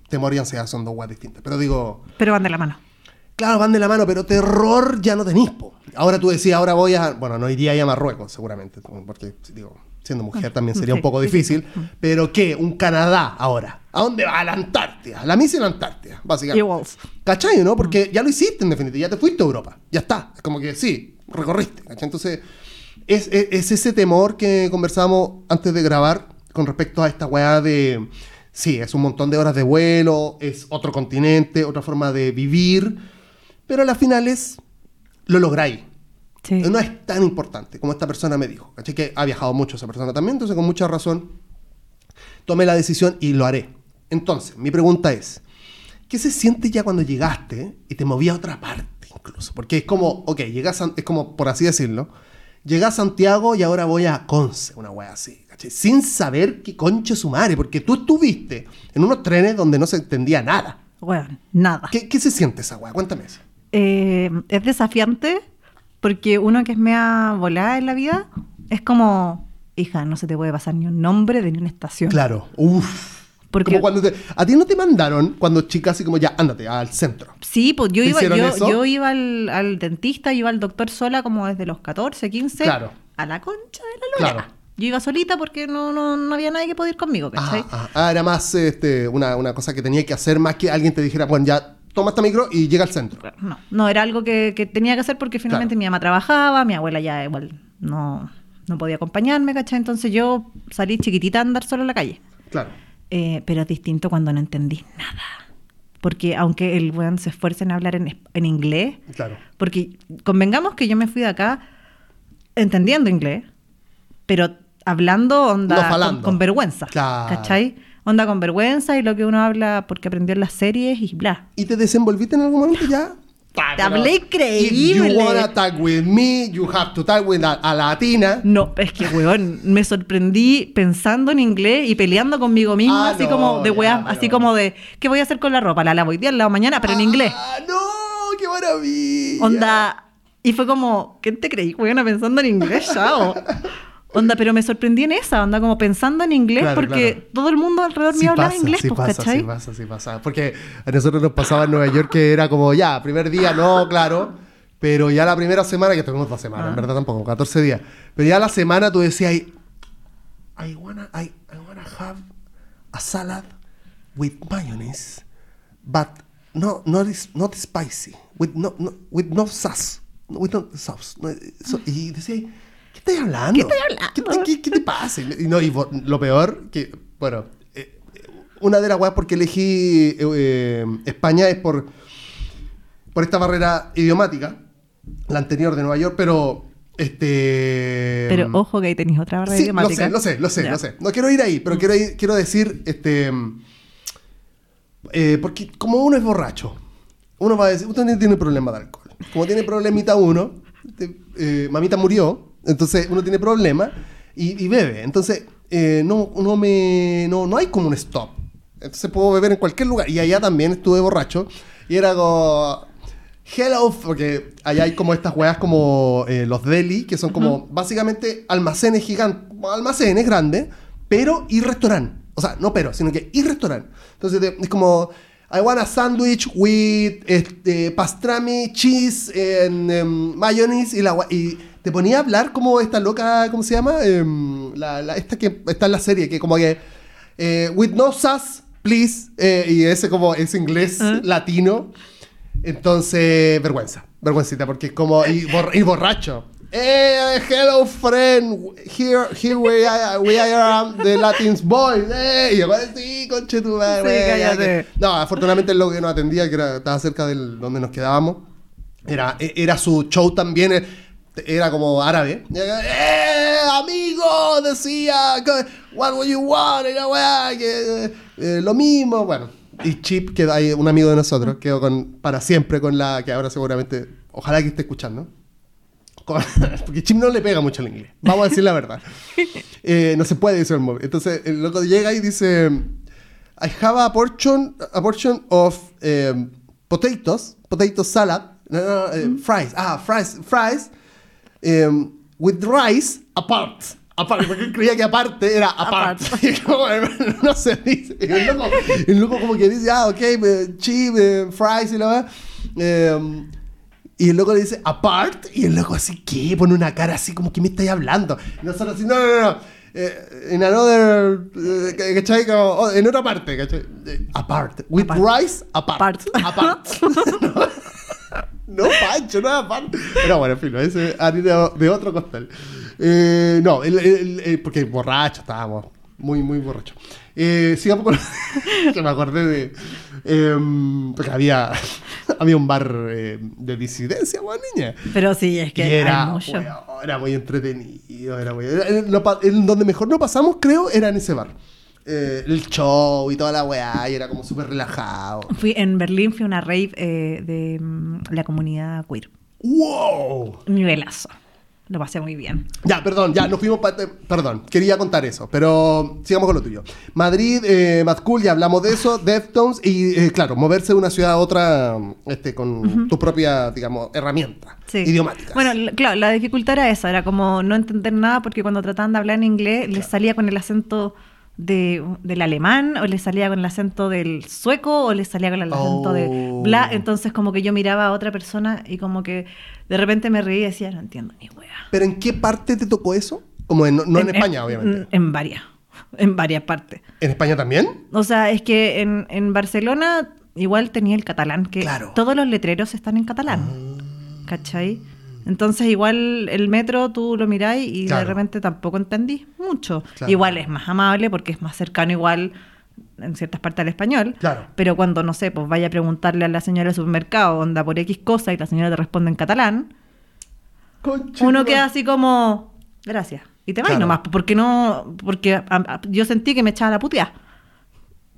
A: temor y ansiedad son dos weas distintas. Pero digo,
B: Pero van de la mano.
A: claro, van de la mano, pero terror ya no tenís, po. Ahora tú decías, ahora voy a, bueno, no iría ahí a Marruecos, seguramente, porque, digo, siendo mujer también sería un poco
B: sí,
A: difícil. Pero ¿qué? Un Canadá ahora. ¿A dónde va? A la Antártida. La misión Antártida, básicamente.
B: Igual.
A: ¿Cachai, no? Porque ya lo hiciste en definitiva, ya te fuiste a Europa, ya está. Es como que sí, recorriste, ¿cachai? Entonces, es, es- es ese temor que conversábamos antes de grabar con respecto a esta weá de. Sí, es un montón de horas de vuelo, es otro continente, otra forma de vivir, pero a las finales lo lográis.
B: Sí.
A: No es tan importante como esta persona me dijo. ¿cachai? Que ha viajado mucho esa persona también, entonces con mucha razón tomé la decisión y lo haré. Entonces, mi pregunta es, ¿qué se siente ya cuando llegaste y te moví a otra parte incluso? Porque es como, ok, llegas a- es como, por así decirlo, llegué a Santiago y ahora voy a Conce, una wea así, ¿cachai? Sin saber qué concha su madre, porque tú estuviste en unos trenes donde no se entendía nada.
B: Bueno, nada.
A: ¿Qué, qué se siente esa wea? Cuéntame eso.
B: Eh, es desafiante porque uno que es mea volada en la vida es como, hija, no se te puede pasar ni un nombre de ni una estación.
A: Claro, uff.
B: Porque-
A: Como cuando te- a ti no te mandaron cuando chica así como ya, ándate al centro.
B: Sí, pues yo
A: ¿Te
B: iba, yo, iba al, al dentista, iba al doctor sola como desde los 14, 15.
A: Claro.
B: A la concha de la lora.
A: Claro.
B: Yo iba solita porque no, no, no había nadie que pudiera ir conmigo, ¿cachai?
A: Ah, ah, ah, era más este, una, una cosa que tenía que hacer, más que alguien te dijera, bueno, ya toma esta micro y llega al centro.
B: No, no, era algo que, que tenía que hacer porque finalmente
A: Claro.
B: mi mamá trabajaba, mi abuela ya igual no, no podía acompañarme, ¿cachai? Entonces yo salí chiquitita a andar sola en la calle.
A: Claro.
B: Eh, pero es distinto cuando no entendí nada. Porque aunque el weón se esfuerce en hablar en, en inglés,
A: Claro.
B: porque convengamos que yo me fui de acá entendiendo inglés, pero hablando onda
A: No
B: con, con vergüenza.
A: Claro.
B: ¿Cachai? Onda con vergüenza y lo que uno habla porque aprendió en las series y bla.
A: ¿Y te desenvolviste en algún momento ya?
B: Te hablé
A: If
B: increíble.
A: you wanna talk with me, you have to talk with a, a latina.
B: No, es que, weón, me sorprendí pensando en inglés y peleando conmigo misma,
A: Ah,
B: así
A: no,
B: como de
A: pero-
B: así como de, ¿qué voy a hacer con la ropa? La lavo hoy día, la lavo mañana, pero en inglés.
A: ¡Ah, no! ¡Qué maravilla!
B: Onda, y fue como, ¿qué te creí, weona, pensando en inglés, chao? Onda, pero me sorprendí en esa, onda, como pensando en inglés,
A: Claro,
B: porque
A: claro.
B: todo el mundo alrededor
A: Sí
B: mío hablaba
A: pasa,
B: inglés,
A: sí
B: pues,
A: pasa,
B: ¿cachai?
A: sí pasa, sí pasa. Porque a nosotros nos pasaba en Nueva York que era como, ya, primer día, no, claro. Pero ya la primera semana, que tuvimos dos semanas,
B: Ah.
A: en verdad tampoco, 14 días. Pero ya la semana tú decías, I wanna, I, I wanna have a salad with mayonnaise, but no, not, not spicy, with no, no, with no sauce, with no sauce. No, so- y decía, ¿qué estás hablando?
B: ¿Qué estoy hablando?
A: ¿Qué, te- qué- qué te pasa? Y, no, y lo peor, que, bueno, eh, una de las weas porque elegí eh, España es por, por esta barrera idiomática, la anterior de Nueva York, pero este...
B: Pero ojo que ahí tenéis otra barra
A: Sí, lo
B: idiomática.
A: sé, lo sé, lo sé, lo sé. No quiero ir ahí, pero quiero, ir- quiero decir, este, eh, porque como uno es borracho, uno va a decir, usted no tiene problema de alcohol. Como tiene problemita uno, este, eh, mamita murió, entonces uno tiene problema y, y bebe. Entonces, eh, no, no, me, no, no hay como un stop. Entonces puedo beber en cualquier lugar. Y allá también estuve borracho y era como... Hello, porque allá hay como estas weas como eh, los deli, que son como básicamente almacenes gigantes, almacenes grandes, pero y restaurante. O sea, no pero, sino que y restaurante. Entonces te- es como, I want a sandwich with este, pastrami, cheese, and, em, mayonnaise y la y te ponía a hablar como esta loca, ¿cómo se llama? Em, la, la- esta que está en la serie, que como que, eh, with no sauce, please, eh, y ese como, ese inglés latino. Entonces, vergüenza, vergüencita, porque es como, y, bor- y borracho. Eh, hello friend, here, here we are, we are the Latins boys. Eh, y yo, sí, conche tu madre.
B: Sí,
A: No, afortunadamente lo que nos atendía, que era, estaba cerca del donde nos quedábamos, era, e- era su show también, eh, era como árabe. ¡Eh, amigo! Decía, what would you want? Y la wea, que, eh, lo mismo, bueno. Y Chip, que hay un amigo de nosotros, quedó con, para siempre con la que ahora seguramente, ojalá que esté escuchando. Con- porque Chip no le pega mucho el inglés. Vamos a decir la verdad. Eh, no se puede decir el móvil. Entonces el loco llega y dice: I have a portion, a portion of eh, potatoes, potato salad, no, no, no, eh, fries, ah, fries, fries, em, with rice apart. Aparte, porque creía que aparte era aparte. Como, no se dice. El loco, el loco como que dice, ah, ok, chip, eh, fries y la verdad. y el loco le dice, apart. Y el loco así, ¿qué? Pone una cara así como que me estáis hablando. Y nosotros así, no, no, no. eh, in another, eh, ¿cachai? Como, oh, en otra parte, ¿cachai? Eh, apart. With
B: Apart.
A: rice, apart. Apart. no, Pancho, no apart. Pero bueno, en fin, ese harina de otro costal. Eh, no, el- el- el- porque borracho estábamos. Muy, muy borracho. Eh, sigamos con... que me acordé de... em, porque había, había un bar eh, de disidencia, buena niña.
B: Pero sí, es que
A: era,
B: hay mucho.
A: era muy entretenido. Era muy, en donde mejor lo pasamos, creo, era en ese bar. Eh, el show y toda la weá, y era como súper relajado.
B: Fui, en Berlín fui a una rave eh, de mm, la comunidad queer.
A: ¡Wow!
B: Nivelazo. Lo pasé muy bien.
A: Ya, perdón, ya nos fuimos para... Perdón, quería contar eso, pero sigamos con lo tuyo. Madrid, eh, Mad Cool, ya hablamos de eso, Deftones y, eh, claro, moverse de una ciudad a otra este, con tu propia, digamos, herramienta
B: Sí.
A: idiomática.
B: Bueno, l- claro, la dificultad era esa, era como no entender nada porque cuando trataban de hablar en inglés les salía con el acento de, del alemán o les salía con el acento del sueco o les salía con el acento de
A: Oh.
B: bla, entonces como que yo miraba a otra persona y como que de repente me reía y decía, no entiendo ni wea.
A: ¿Pero en qué parte te tocó eso? Como en- no en, España, obviamente.
B: En varias, en varias partes.
A: ¿En España también?
B: O sea, es que en, en Barcelona igual tenía el catalán, que
A: Claro. Ah.
B: todos los letreros están en catalán. ¿Cachai? Entonces igual el metro tú lo miráis y
A: Claro.
B: de repente tampoco entendí mucho.
A: Claro.
B: Igual es más amable porque es más cercano igual en ciertas partes al español.
A: Claro.
B: Pero cuando, no sé, pues vaya a preguntarle a la señora del supermercado, onda por X cosa y la señora te responde en catalán,
A: Concha
B: uno queda así como, gracias. Y te vas
A: Claro.
B: nomás, porque no, porque a- a- yo sentí que me echaba la puteada.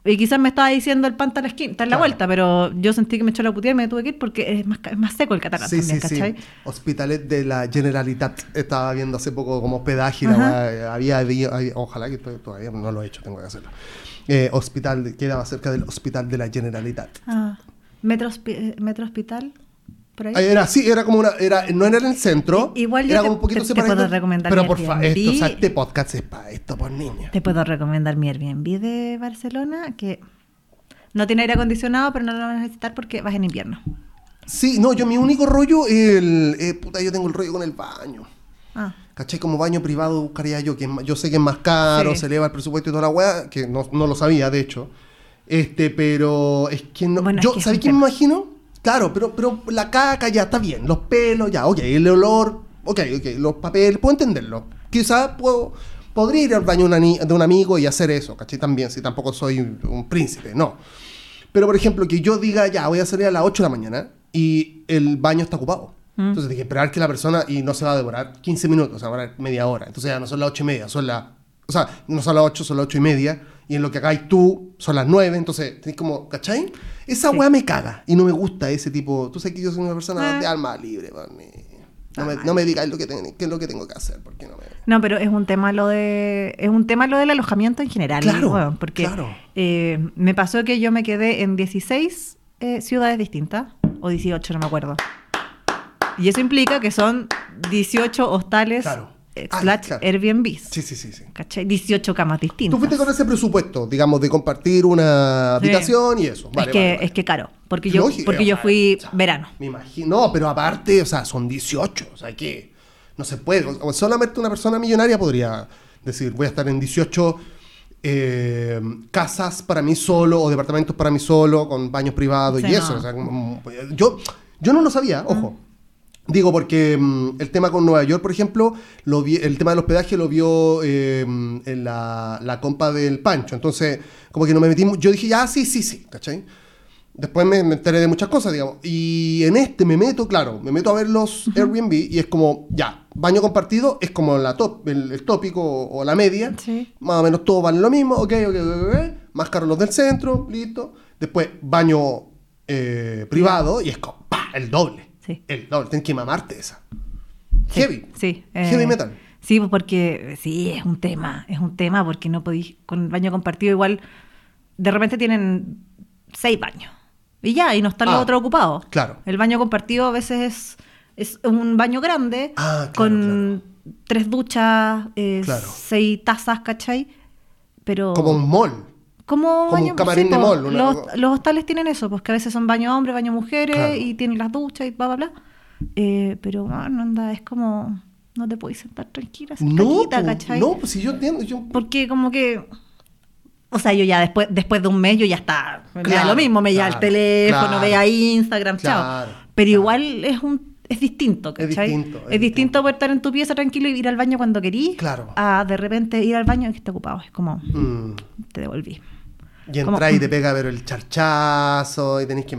B: Y quizás me estaba diciendo el pan está en la esquina, está en la
A: Claro.
B: vuelta, pero yo sentí que me echó la puteada y me tuve que ir porque es más, es más seco el catalán
A: Sí,
B: también,
A: sí, sí.
B: ¿cachai?
A: Hospitalet de la Generalitat. Estaba viendo hace poco como hospedaje. la weá, había, había- había- ojalá que to- todavía no lo he hecho, tengo que hacerlo. Eh, hospital, quedaba cerca del hospital de la Generalitat.
B: Ah, metro, eh, metro hospital, por ahí.
A: Ah, Era sí, era como una, era, no era en el centro.
B: Igual yo
A: era
B: te-
A: como un poquito
B: te- te
A: separadito,
B: puedo recomendar
A: Pero
B: mi
A: por favor, o sea, este podcast es para esto, por niños.
B: Te puedo recomendar mi Airbnb de Barcelona, que no tiene aire acondicionado, pero no lo vas a necesitar porque vas en invierno.
A: Sí, no, yo mi único rollo, el, eh, puta, yo tengo el rollo con el baño.
B: Ah,
A: ¿Cachai? Como baño privado buscaría yo, que yo sé que es más caro,
B: Sí.
A: se eleva el presupuesto y toda la weá, que no, no lo sabía, de hecho. Este, pero es que no.
B: Bueno, es
A: yo,
B: que es
A: ¿sabes
B: un
A: qué me imagino? Claro, pero, pero la caca ya está bien, los pelos ya, ok, el olor, ok, ok, los papeles, puedo entenderlo. Quizás puedo, podría ir al baño de un amigo y hacer eso, ¿cachai? También, si tampoco soy un, príncipe, no. Pero, por ejemplo, que yo diga, ya, voy a salir a las 8 de la mañana y el baño está ocupado.
B: Mm.
A: Entonces, hay que esperar que la persona, y no se va a demorar 15 minutos, se va a demorar media hora. Entonces, ya no son las 8 y media, son las. O sea, no son las 8, son las 8 y media. Y en lo que hagáis tú, son las 9. Entonces, tenés como, ¿cachai? Esa
B: Sí.
A: weá me caga. Y no me gusta ese tipo. Tú sabes que yo soy una persona
B: Ah.
A: de alma libre, man, No me, no me digáis lo que ten- qué es lo que tengo que hacer, porque no me.
B: No, pero es un tema lo de es un tema lo del alojamiento en general,
A: Claro,
B: porque
A: claro.
B: eh, me pasó que yo me quedé en 16 eh, ciudades distintas o 18, no me acuerdo. Y eso implica que son 18 hostales
A: Claro. Ah, claro.
B: Airbnb.
A: Sí, sí, sí, sí.
B: ¿Cachai? 18 camas distintas.
A: Tú fuiste con ese presupuesto, digamos, de compartir una
B: Sí.
A: habitación y eso. Vale,
B: es, que,
A: vale, vale.
B: es que caro, porque yo,
A: Lógico,
B: porque yo fui
A: o sea,
B: verano.
A: Me imagino, no, pero aparte, o sea, son 18, o sea, que no se puede. O- solamente una persona millonaria podría decir, voy a estar en 18 eh, casas para mí solo o departamentos para mí solo, con baños privados
B: Sí,
A: y
B: no.
A: eso. o sea, yo, yo no lo sabía, ojo. Digo, porque mm, el tema con Nueva York, por ejemplo, lo vi- el tema del hospedaje lo vio eh, en la, la compa del Pancho. Entonces, como que no me metí. Yo dije, ya, sí, sí, sí, ¿cachai? Después me, me enteré de muchas cosas, digamos. Y en este me meto, claro, me meto a ver los Airbnb y es como, ya, baño compartido es como la top, el, el tópico o, o la media.
B: Sí.
A: Más o menos todos valen lo mismo, ok, ok, ok, ok. Más caros los del centro, listo. Después, baño eh, privado y es como, ¡pa! El doble.
B: Sí.
A: El doble. Tienes que mamarte esa.
B: Sí,
A: Heavy.
B: Sí.
A: Heavy
B: eh,
A: metal.
B: Sí, pues porque sí, es un tema, es un tema porque no podéis, con el baño compartido igual, de repente tienen seis baños. Y ya, y no están
A: Ah,
B: los otros ocupados.
A: claro.
B: El baño compartido a veces es, es un baño grande
A: Ah, claro,
B: con tres duchas, eh,
A: Claro.
B: seis tazas, ¿cachai? Pero...
A: Como un mall.
B: Como,
A: Como un camarín de
B: po,
A: mall, una-
B: los, los hostales tienen eso, pues que a veces son baño hombres, baño mujeres
A: Claro.
B: y tienen las duchas y bla, bla, bla. Eh, pero, bueno, anda, es como... No te podéis sentar tranquila,
A: No,
B: sentadita,
A: po,
B: ¿cachai?
A: no, pues si yo entiendo. Yo,
B: Porque como que... O sea, yo ya después, después de un mes yo ya está... me
A: Claro,
B: lo mismo, me lleva el teléfono, vea Instagram, chao. Pero igual es un... Es distinto,
A: Es
B: ¿cachai?
A: distinto, es
B: Es distinto
A: distinto.
B: poder estar en tu pieza tranquilo y ir al baño cuando querís.
A: Claro.
B: A de repente ir al baño y que esté ocupado. Es como...
A: mm,
B: Te devolví.
A: Y entras y te pega a ver el charchazo y tenés que.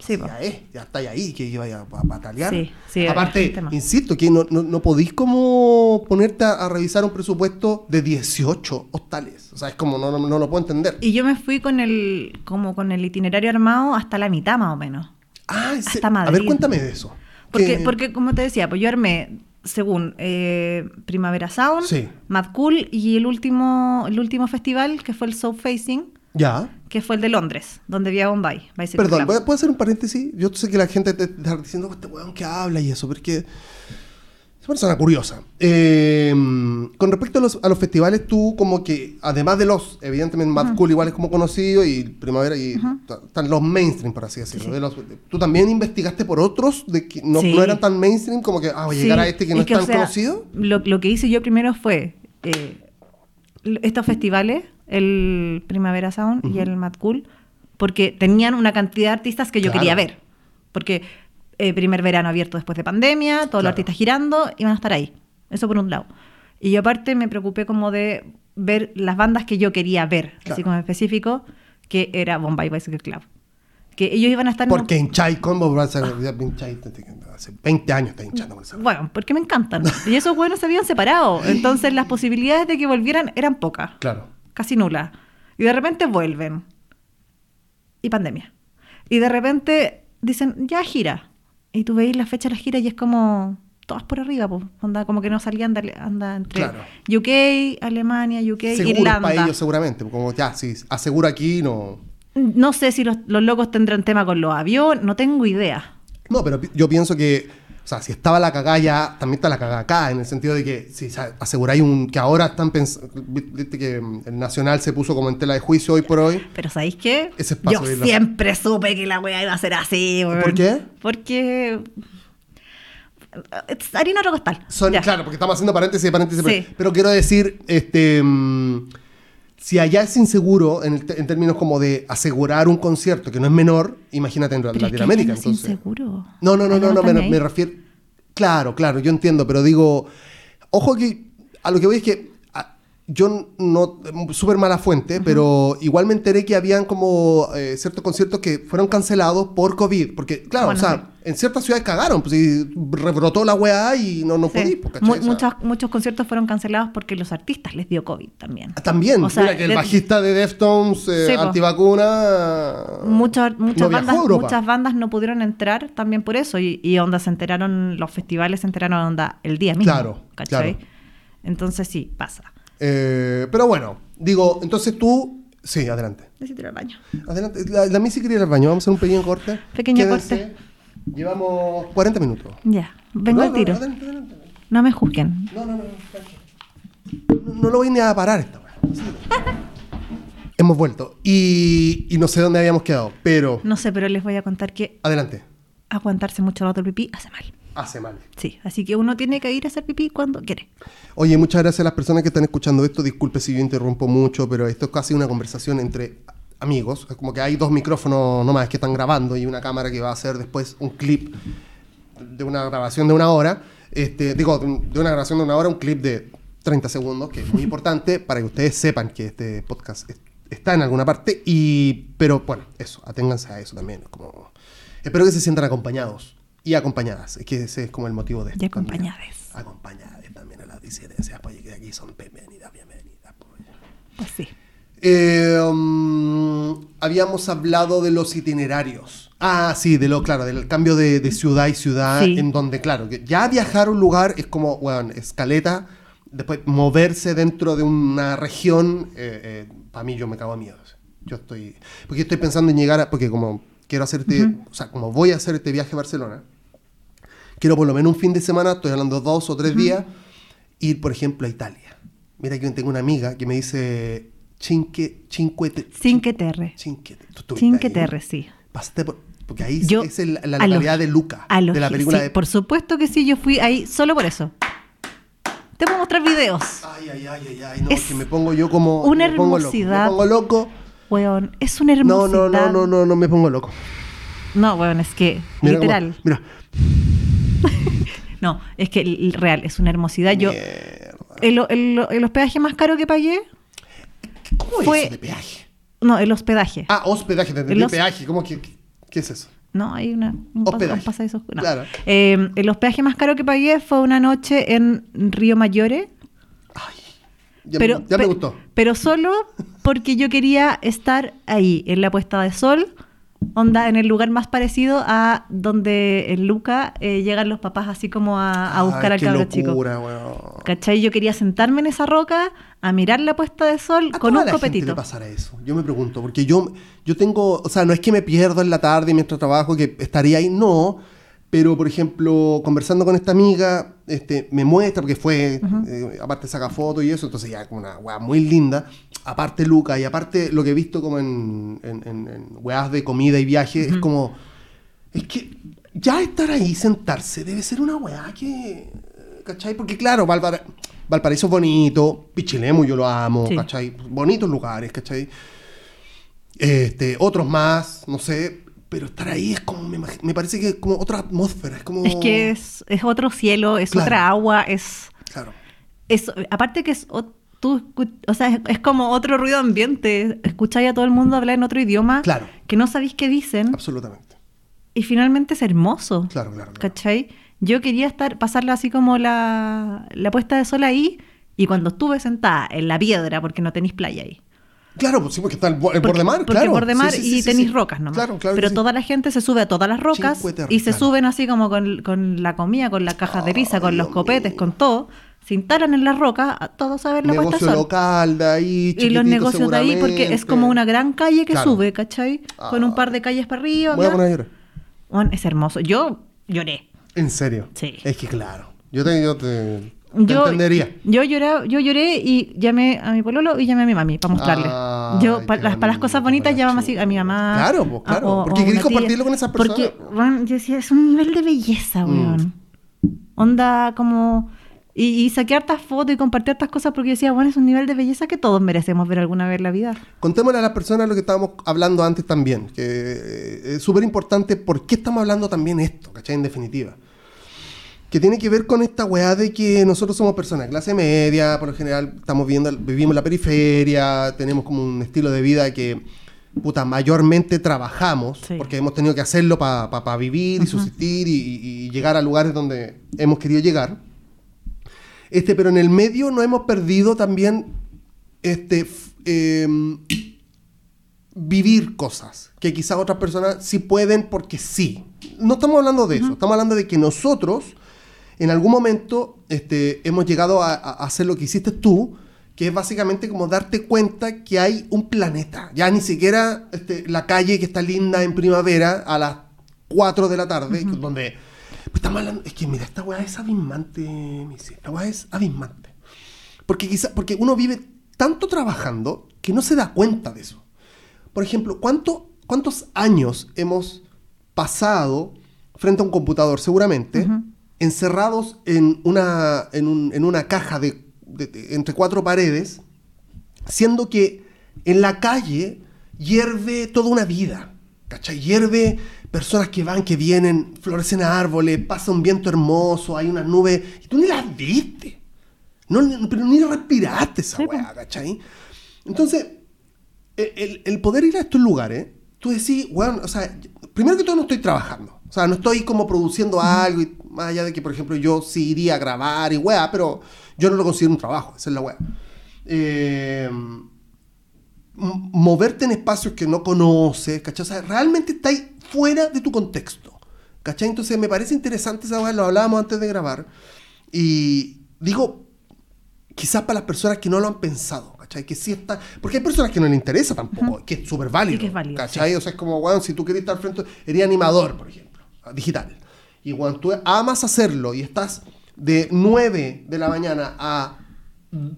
B: Sí,
A: ya es, ya estáis ahí, que iba a, a patalear.
B: Sí, sí,
A: Aparte, insisto, que no, no, no podéis como ponerte a, a revisar un presupuesto de 18 hostales. O sea, es como, no, no, no lo puedo entender.
B: Y yo me fui con el, como con el itinerario armado hasta la mitad más o menos.
A: Ah, ¿en se-
B: hasta
A: A ver,
B: Madrid.
A: cuéntame de eso.
B: Porque,
A: Que-
B: porque como te decía, pues yo armé según eh, Primavera Sound. Mad Cool y el último, el último festival que fue el Soul Facing,
A: Ya.
B: que fue el de Londres, donde vi a Bombay. Bicycle
A: Perdón,
B: Club.
A: ¿puedo hacer un paréntesis? Yo sé que la gente te está diciendo, este weón que habla y eso, porque es una persona curiosa. Eh, con respecto a los, a los festivales, tú como que, además de los, evidentemente Mad Cool igual es como conocido y Primavera y están los mainstream, por así decirlo.
B: Sí.
A: de los- tú también investigaste por otros de que no,
B: Sí.
A: no eran tan mainstream como que, ah, voy a llegar
B: Sí,
A: a este que no es, tan
B: sea,
A: conocido.
B: Lo, lo que hice yo primero fue eh, estos festivales, el Primavera Sound y el Mad Cool, porque tenían una cantidad de artistas que yo
A: Claro.
B: quería ver. Porque eh, primer verano abierto después de pandemia, todos
A: Claro.
B: los artistas girando, iban a estar ahí. Eso por un lado. Y yo aparte me preocupé como de ver las bandas que yo quería ver,
A: Claro.
B: así como en específico, que era Bombay Bicycle Club. Que ellos iban a estar... en
A: Porque hinchai combo, hace 20 años está hinchando con esa.
B: Bueno, porque me encantan. Y esos buenos se habían separado. Entonces las posibilidades de que volvieran eran pocas,
A: Claro.
B: Casi nulas. Y de repente vuelven. Y pandemia. Y de repente dicen, ya gira. Y tú veis la fecha de la gira y es como todas por arriba, pues. Onda, como que no salían de, anda entre
A: Claro.
B: UK, Alemania, UK,
A: Seguro
B: Irlanda.
A: para ellos seguramente, como ya, si aseguro aquí, no...
B: No sé si los, los locos tendrán tema con los aviones, no tengo idea.
A: No, pero yo pienso que, o sea, si estaba la cagada ya, también está la cagada acá, en el sentido de que si aseguráis un. que ahora están pensando. Viste que mm, el Nacional se puso como en tela de juicio hoy por hoy.
B: Pero ¿sabéis qué?
A: Ese
B: Yo
A: irla-
B: siempre supe que la weá iba a ser así.
A: ¿Por qué?
B: Porque... Es harina otro costal.
A: Son, claro, porque estamos haciendo paréntesis, paréntesis,
B: Sí.
A: pero quiero decir, este. mm, si allá es inseguro en, en términos como de asegurar un concierto que no es menor, imagínate en
B: Pero es que
A: Latinoamérica.
B: es
A: entonces.
B: inseguro.
A: No, no, no, no, no, me, refiero. Claro, claro, yo entiendo, pero digo, ojo que a lo que voy es que yo no, súper mala fuente, pero igual me enteré que habían como eh, ciertos conciertos que fueron cancelados por COVID, porque claro,
B: Bueno,
A: o sea, en ciertas ciudades cagaron, pues y rebrotó la weá y no, no
B: Sí.
A: podí, pues.
B: Mu- muchos, muchos conciertos fueron cancelados porque los artistas les dio COVID también.
A: También,
B: O sea,
A: mira que el
B: de-
A: bajista de Deftones, eh,
B: Sí,
A: antivacuna,
B: Muchas, muchas,
A: no
B: bandas, muchas bandas no pudieron entrar también por eso. Y, y onda se enteraron, los festivales se enteraron onda el día mismo.
A: Claro,
B: ¿cachai?
A: claro.
B: Entonces sí, pasa.
A: Eh, pero bueno, digo, entonces tú, sí, adelante.
B: Necesito ir al baño.
A: Adelante, la, la Missy quería ir al baño, vamos a hacer un pequeño corte.
B: Pequeño
A: Quédense.
B: corte.
A: Llevamos 40 minutos.
B: Ya, vengo
A: No,
B: al
A: no,
B: tiro.
A: adelante, adelante.
B: No me juzguen.
A: No, no, no, no, no lo voy ni a parar esta weá. Hemos vuelto. Y, y no sé dónde habíamos quedado, pero.
B: No sé, pero les voy a contar que
A: Adelante.
B: aguantarse mucho rato el pipí hace mal.
A: Hace mal.
B: Sí, así que uno tiene que ir a hacer pipí cuando quiere.
A: Oye, muchas gracias a las personas que están escuchando esto. Disculpe si yo interrumpo mucho, pero esto es casi una conversación entre amigos. Es como que hay dos micrófonos nomás que están grabando y una cámara que va a hacer después un clip de una grabación de una hora. Este, digo, de un- de una grabación de una hora, un clip de 30 segundos, que es muy importante para que ustedes sepan que este podcast es- está en alguna parte. Y, pero bueno, eso, aténganse a eso también. Como, espero que se sientan acompañados y acompañadas. Es que ese es como el motivo de esto.
B: Y
A: también.
B: acompañades.
A: Acompañadas también a las disidencias, pues que aquí son bienvenidas, bienvenidas. pues.
B: Pues sí.
A: Eh, um, habíamos hablado de los itinerarios. Ah, sí, de lo, claro, del cambio de, de ciudad y ciudad,
B: Sí.
A: en donde, claro, que ya viajar a un lugar es como, bueno, escaleta, después moverse dentro de una región, para mí yo me cago a miedo. Yo estoy, porque estoy pensando en llegar a, porque como quiero hacerte, o sea, como voy a hacer este viaje a Barcelona, quiero por lo menos un fin de semana, estoy hablando dos o tres días, ir, por ejemplo, a Italia. Mira que tengo una amiga que me dice Cinque, cinque, te-
B: Cinque Terre.
A: Cinque, ¿tú estuviste
B: Cinque? Terre, sí.
A: Pasaste por- porque ahí
B: Yo,
A: es el- la localidad de Luca,
B: a los
A: de la película
B: sí,
A: de...
B: Por supuesto que sí, yo fui ahí solo por eso. Te puedo mostrar videos.
A: Ay, ay, ay, ay, ay, no,
B: Es
A: que me pongo yo como...
B: una
A: me pongo loco,
B: hermosidad.
A: Me pongo loco.
B: Weón, es una
A: No,
B: hermosidad.
A: no, no, no, no, no me pongo loco.
B: No, weón, es que,
A: Mira
B: literal.
A: mira.
B: No, es que el- el real, es una hermosidad. Yo, el, el- el hospedaje más caro que pagué,
A: ¿Cómo es
B: fue-
A: eso de peaje?
B: no, el hospedaje.
A: Ah, hospedaje, de, peaje. ¿Cómo que, qué es eso?
B: No, hay una, un, pas-
A: Hospedaje.
B: un pasadizo oscuro. No.
A: Claro.
B: Eh, el hospedaje más caro que pagué fue una noche en Río Mayore.
A: Ay, ya,
B: pero,
A: me, ya me gustó.
B: Pero solo porque yo quería estar ahí, en la puesta de sol, onda, en el lugar más parecido a donde en Luca eh, llegan los papás así como a, a buscar
A: Ay,
B: al cabro chico.
A: weón.
B: ¿Cachai? Yo quería sentarme en esa roca a mirar la puesta de sol
A: ¿A
B: con un
A: la gente
B: copetito.
A: le pasará eso? Yo me pregunto, porque yo, yo tengo, o sea, no es que me pierdo en la tarde mientras trabajo, que estaría ahí, no, pero por ejemplo, conversando con esta amiga, este, me muestra, porque fue, eh, aparte saca fotos y eso, entonces ya como una weá muy linda, aparte Luca, y aparte lo que he visto como en, en, en- en weas de comida y viaje, es como, es que ya estar ahí, sentarse, debe ser una weá que, ¿cachai? Porque claro, Valpara- Valparaíso es bonito, Pichilemu yo lo amo,
B: Sí.
A: ¿cachai? Bonitos lugares, ¿cachai? Este, otros más, no sé, pero estar ahí es como, me, me parece que es como otra atmósfera, es como...
B: Es que es, es otro cielo, es
A: Claro.
B: otra agua, es,
A: Claro,
B: es... Aparte que es... o- Tú, escu- o sea, es, es como otro ruido ambiente. Escucháis a todo el mundo hablar en otro idioma
A: Claro.
B: que no sabéis qué dicen
A: absolutamente.
B: y finalmente es hermoso.
A: Claro, claro, claro.
B: ¿Cachai? Yo quería estar, pasarla así como la, la puesta de sol ahí y cuando estuve sentada en la piedra, porque no tenéis playa ahí.
A: Claro, pues sí, porque está el, el
B: Porque,
A: borde mar,
B: porque
A: claro.
B: borde mar
A: Sí, sí,
B: y tenéis rocas nomás.
A: Claro, claro.
B: Pero toda la gente se sube a todas las rocas y se
A: claro.
B: suben así como con, con la comida, con las cajas de pizza,
A: Ay,
B: con los copetes,
A: mío.
B: con todo. Se instalan en las rocas a todos a ver la
A: Negocio
B: sol.
A: local de ahí,
B: Y los negocios de ahí, porque es como una gran calle que
A: Claro.
B: sube, ¿cachai? Con un par de calles para arriba.
A: Voy a
B: bla.
A: poner a llorar.
B: Bueno, es hermoso. Yo lloré.
A: En serio.
B: Sí.
A: Es que claro. Yo te, yo te, te
B: Yo,
A: entendería.
B: yo lloré, yo lloré y llamé a mi pololo y llamé a mi mami para mostrarle.
A: Ay,
B: yo, pa-
A: qué
B: las, para las cosas bonitas,
A: la
B: llamaba así a mi mamá.
A: Claro, pues, claro,
B: a- o-
A: porque
B: tía.
A: compartirlo con esas personas.
B: Porque, weón, yo decía, es un nivel de belleza,
A: Mm.
B: weón. Onda como... Y, y saqué hartas fotos y compartí hartas cosas porque decía, bueno, es un nivel de belleza que todos merecemos ver alguna vez en la vida.
A: Contémosle a las personas lo que estábamos hablando antes también, que eh, es súper importante por qué estamos hablando también esto, ¿cachai? En definitiva. Que tiene que ver con esta weá de que nosotros somos personas de clase media, por lo general estamos viendo, vivimos en la periferia, tenemos como un estilo de vida que, puta, mayormente trabajamos,
B: Sí.
A: porque hemos tenido que hacerlo para vivir y subsistir y, y- y llegar a lugares donde hemos querido llegar. Este, pero en el medio no hemos perdido también este, em, vivir cosas que quizás otras personas sí pueden porque sí. No estamos hablando de eso, estamos hablando de que nosotros en algún momento este, hemos llegado a, a hacer lo que hiciste tú, que es básicamente como darte cuenta que hay un planeta. Ya ni siquiera este, la calle que está linda en primavera a las 4 de la tarde, donde Pues estamos hablando, es que mira, esta weá es abismante, Missy. Esta weá es abismante. Porque quizá, porque uno vive tanto trabajando que no se da cuenta de eso. Por ejemplo, ¿cuánto, ¿cuántos años hemos pasado frente a un computador, seguramente, encerrados en una, en, un- en una caja de, de- de- entre cuatro paredes, siendo que en la calle hierve toda una vida, ¿cachai? Hierve personas que van, que vienen, florecen árboles, pasa un viento hermoso, hay unas nubes, y tú ni las viste. No, pero ni respiraste esa
B: Sí,
A: weá, ¿cachai? Entonces, el, el- poder ir a estos lugares, tú decís, weón, o sea, primero que todo no estoy trabajando. O sea, no estoy como produciendo algo, y más allá de que, por ejemplo, yo sí iría a grabar y weá, pero yo no lo considero un trabajo, esa es la weá. Eh, moverte en espacios que no conoces, ¿cachai? O sea, realmente estáis fuera de tu contexto, ¿cachai? Entonces me parece interesante esa lo hablábamos antes de grabar, y digo, quizás para las personas que no lo han pensado, ¿cachai? Que sí está, porque hay personas que no les interesa tampoco, que es súper válido,
B: que es válido,
A: ¿cachai? O sea, es como, weón, si tú querés estar frente, eres animador, por ejemplo, digital, y cuando tú amas hacerlo y estás de 9 de la mañana a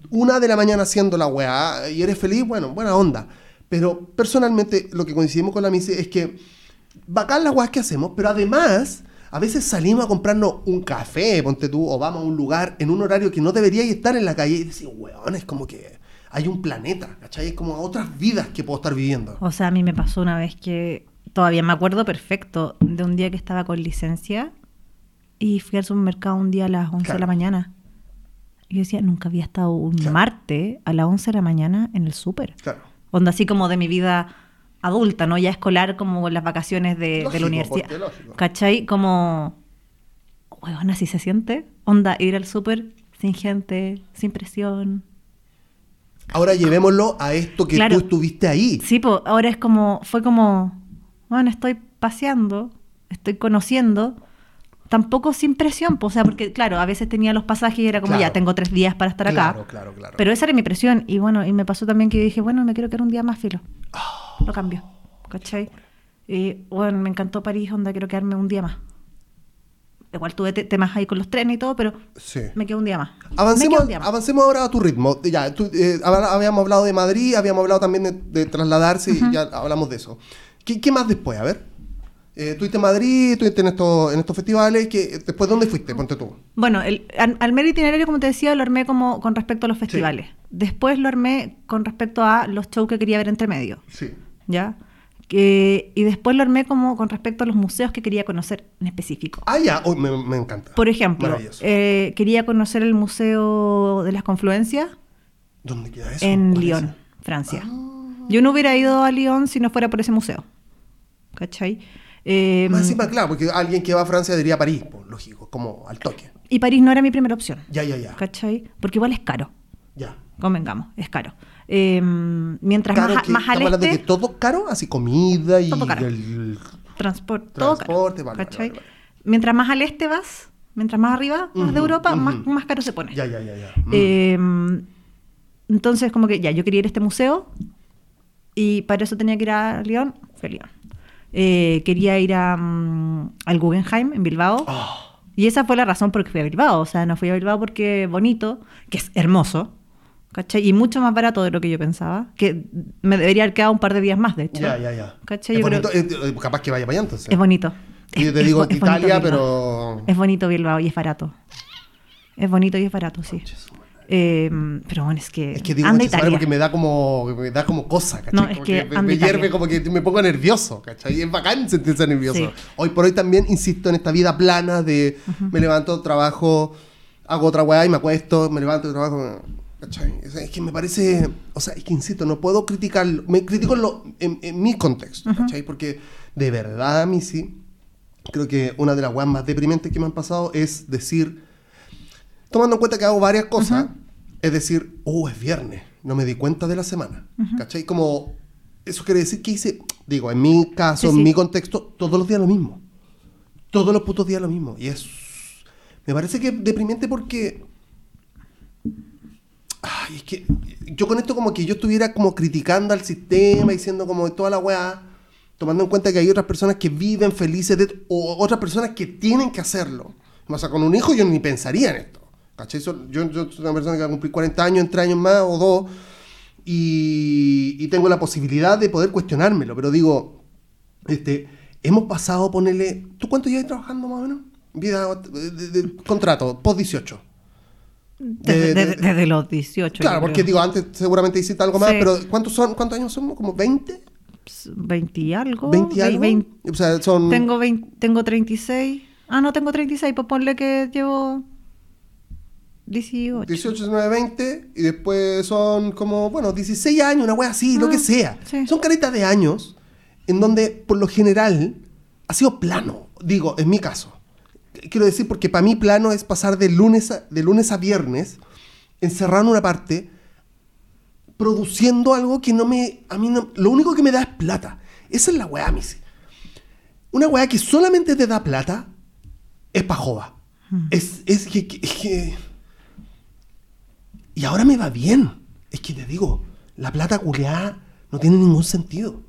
A: una de la mañana haciendo la weá y eres feliz, bueno, buena onda. Pero personalmente lo que coincidimos con la Missy es que bacán las weas que hacemos, pero además a veces salimos a comprarnos un café, ponte tú, o vamos a un lugar en un horario que no deberíais estar en la calle y decir, weón, es como que hay un planeta, ¿cachai? Es como otras vidas que puedo estar viviendo.
B: O sea, a mí me pasó una vez que todavía me acuerdo perfecto de un día que estaba con licencia y fui al supermercado un día a las 11 de la mañana. Yo decía, nunca había estado un
A: Claro.
B: martes a las 11 de la mañana en el súper.
A: Claro.
B: Onda así como de mi vida adulta, ¿no? Ya escolar como las vacaciones de, de
A: Lógico,
B: la universidad. ¿Cachai? Como, huevón, así se siente. Onda, ir al súper sin gente, sin presión.
A: Ahora llevémoslo a esto que
B: Claro.
A: tú estuviste ahí.
B: Sí, pues ahora es como, fue como, bueno, estoy paseando, estoy conociendo, tampoco sin presión, o sea, porque claro, a veces tenía los pasajes y era como,
A: Claro.
B: ya, tengo tres días para estar
A: Claro,
B: acá.
A: claro, claro.
B: Pero esa era mi presión y bueno, y me pasó también que yo dije, bueno, me quiero quedar un día más filo.
A: Ah.
B: Lo cambio, ¿cachai? Y bueno, me encantó París, onda, quiero quedarme un día más. Igual tuve te- temas ahí con los trenes y todo, pero
A: Sí.
B: me quedo un día más.
A: Avancemos,
B: día más.
A: avancemos ahora a tu ritmo. Ya, tú, eh, habíamos hablado de Madrid, habíamos hablado también de, de trasladarse y ya hablamos de eso. ¿Qué, qué más después? A ver. Eh, ¿Tuviste en Madrid? ¿Tuviste en estos, en estos festivales? ¿Qué, ¿Después dónde fuiste? Ponte tú.
B: Bueno, el, al, al mero itinerario, como te decía, lo armé como con respecto a los festivales. Después lo armé con respecto a los shows que quería ver entre medio,
A: Sí.
B: ¿ya? Que, y después lo armé como con respecto a los museos que quería conocer en específico.
A: Ah, ya. Uy, me, me encanta.
B: Por ejemplo, eh, quería conocer el Museo de las Confluencias
A: ¿Dónde queda eso?
B: en
A: ¿Cuál es
B: Lyon? Francia.
A: Ah.
B: Yo no hubiera ido a Lyon si no fuera por ese museo. ¿Cachai? Eh,
A: Más encima, claro, porque alguien que va a Francia diría París, pues, lógico, como al toque.
B: y París no era mi primera opción.
A: Ya, ya, ya.
B: ¿Cachai? Porque igual es caro.
A: Ya.
B: Convengamos, es caro. Eh, mientras
A: Caro
B: más,
A: que-
B: más al
A: hablando de
B: este,
A: que todo caro, así comida y
B: Todo caro.
A: el...
B: transporte, todo
A: Transporte,
B: caro.
A: vale, vale.
B: Mientras más al este vas, mientras más arriba, más de Europa, más, más caro se pone.
A: Ya, ya, ya, ya. Mm.
B: Eh, entonces, como que ya, yo quería ir a este museo y para eso tenía que ir a Lyon, fue Lyon. Eh, quería ir a, mm, al Guggenheim en Bilbao.
A: Ah,
B: Y esa fue la razón por que fui a Bilbao. O sea, no fui a Bilbao porque es bonito, que es hermoso, ¿cachai? Y mucho más barato de lo que yo pensaba. Que me debería haber quedado un par de días más, de hecho.
A: ya, ya, ya.
B: ¿Cachai?
A: Es bonito, eh, eh, capaz que vaya para allá entonces.
B: Es bonito.
A: Y yo te
B: Es-
A: digo
B: es es
A: Italia, pero...
B: Es bonito Bilbao y es barato. Es bonito y es barato, sí. Eh, pero bueno, es que,
A: Es que digo
B: anda Italia.
A: porque me da como me da como cosa, ¿cachai?
B: No, es
A: Como
B: que
A: me, hierve como que me pongo nervioso, ¿cachai? Es bacán sentirse nervioso.
B: Sí.
A: Hoy por hoy también insisto en esta vida plana de me levanto, trabajo, hago otra weá y me acuesto, me levanto, trabajo, ¿cachai? Es, que me parece, o sea, es que insisto, no puedo criticar, me critico en, lo- en, en mi contexto, ¿cachai? Porque de verdad a mí sí, creo que una de las weas más deprimentes que me han pasado es decir, tomando en cuenta que hago varias cosas, es decir, oh, es viernes, no me di cuenta de la semana. ¿Cachai? Como, eso quiere decir que hice, digo, en mi caso,
B: Sí, sí.
A: en mi contexto, todos los días lo mismo. Todos los putos días lo mismo. Y es, me parece que es deprimente porque, ay, es que yo con esto como que yo estuviera como criticando al sistema, diciendo como toda la weá, tomando en cuenta que hay otras personas que viven felices de, o otras personas que tienen que hacerlo. O sea, con un hijo yo ni pensaría en esto. ¿Cachai? Yo, yo soy una persona que va a cumplir 40 años, entre años más o dos, y, y tengo la posibilidad de poder cuestionármelo, pero digo, este, hemos pasado a ponerle... ¿Tú cuánto llevas trabajando más o menos? Vida de, de- de contrato, post 18.
B: Desde,
A: de-
B: desde-
A: de-
B: desde los 18.
A: Claro, porque digo, antes seguramente hiciste algo más,
B: Sí.
A: pero ¿cuántos son? ¿Cuántos años somos? ¿Como 20?
B: 20 y algo.
A: ¿20 y algo?
B: vein-
A: O sea, son...
B: tengo, 20 tengo 36. Ah, no, tengo 36. Pues ponle que llevo 18.
A: 18, 19, 20 y después son como, bueno, 16 años, una wea así, lo
B: Ah,
A: que sea.
B: sí.
A: Son caretas de años en donde por lo general ha sido plano, digo, en mi caso. Quiero decir, porque para mí plano es pasar de lunes a, de lunes a viernes, encerrado en una parte, produciendo algo que no me, a mí no, lo único que me da es plata. Esa es la weá, Missy. Una weá que solamente te da plata es pajoba. Es, es que- que- es que y ahora me va bien. Es que te digo, la plata culeada no tiene ningún sentido.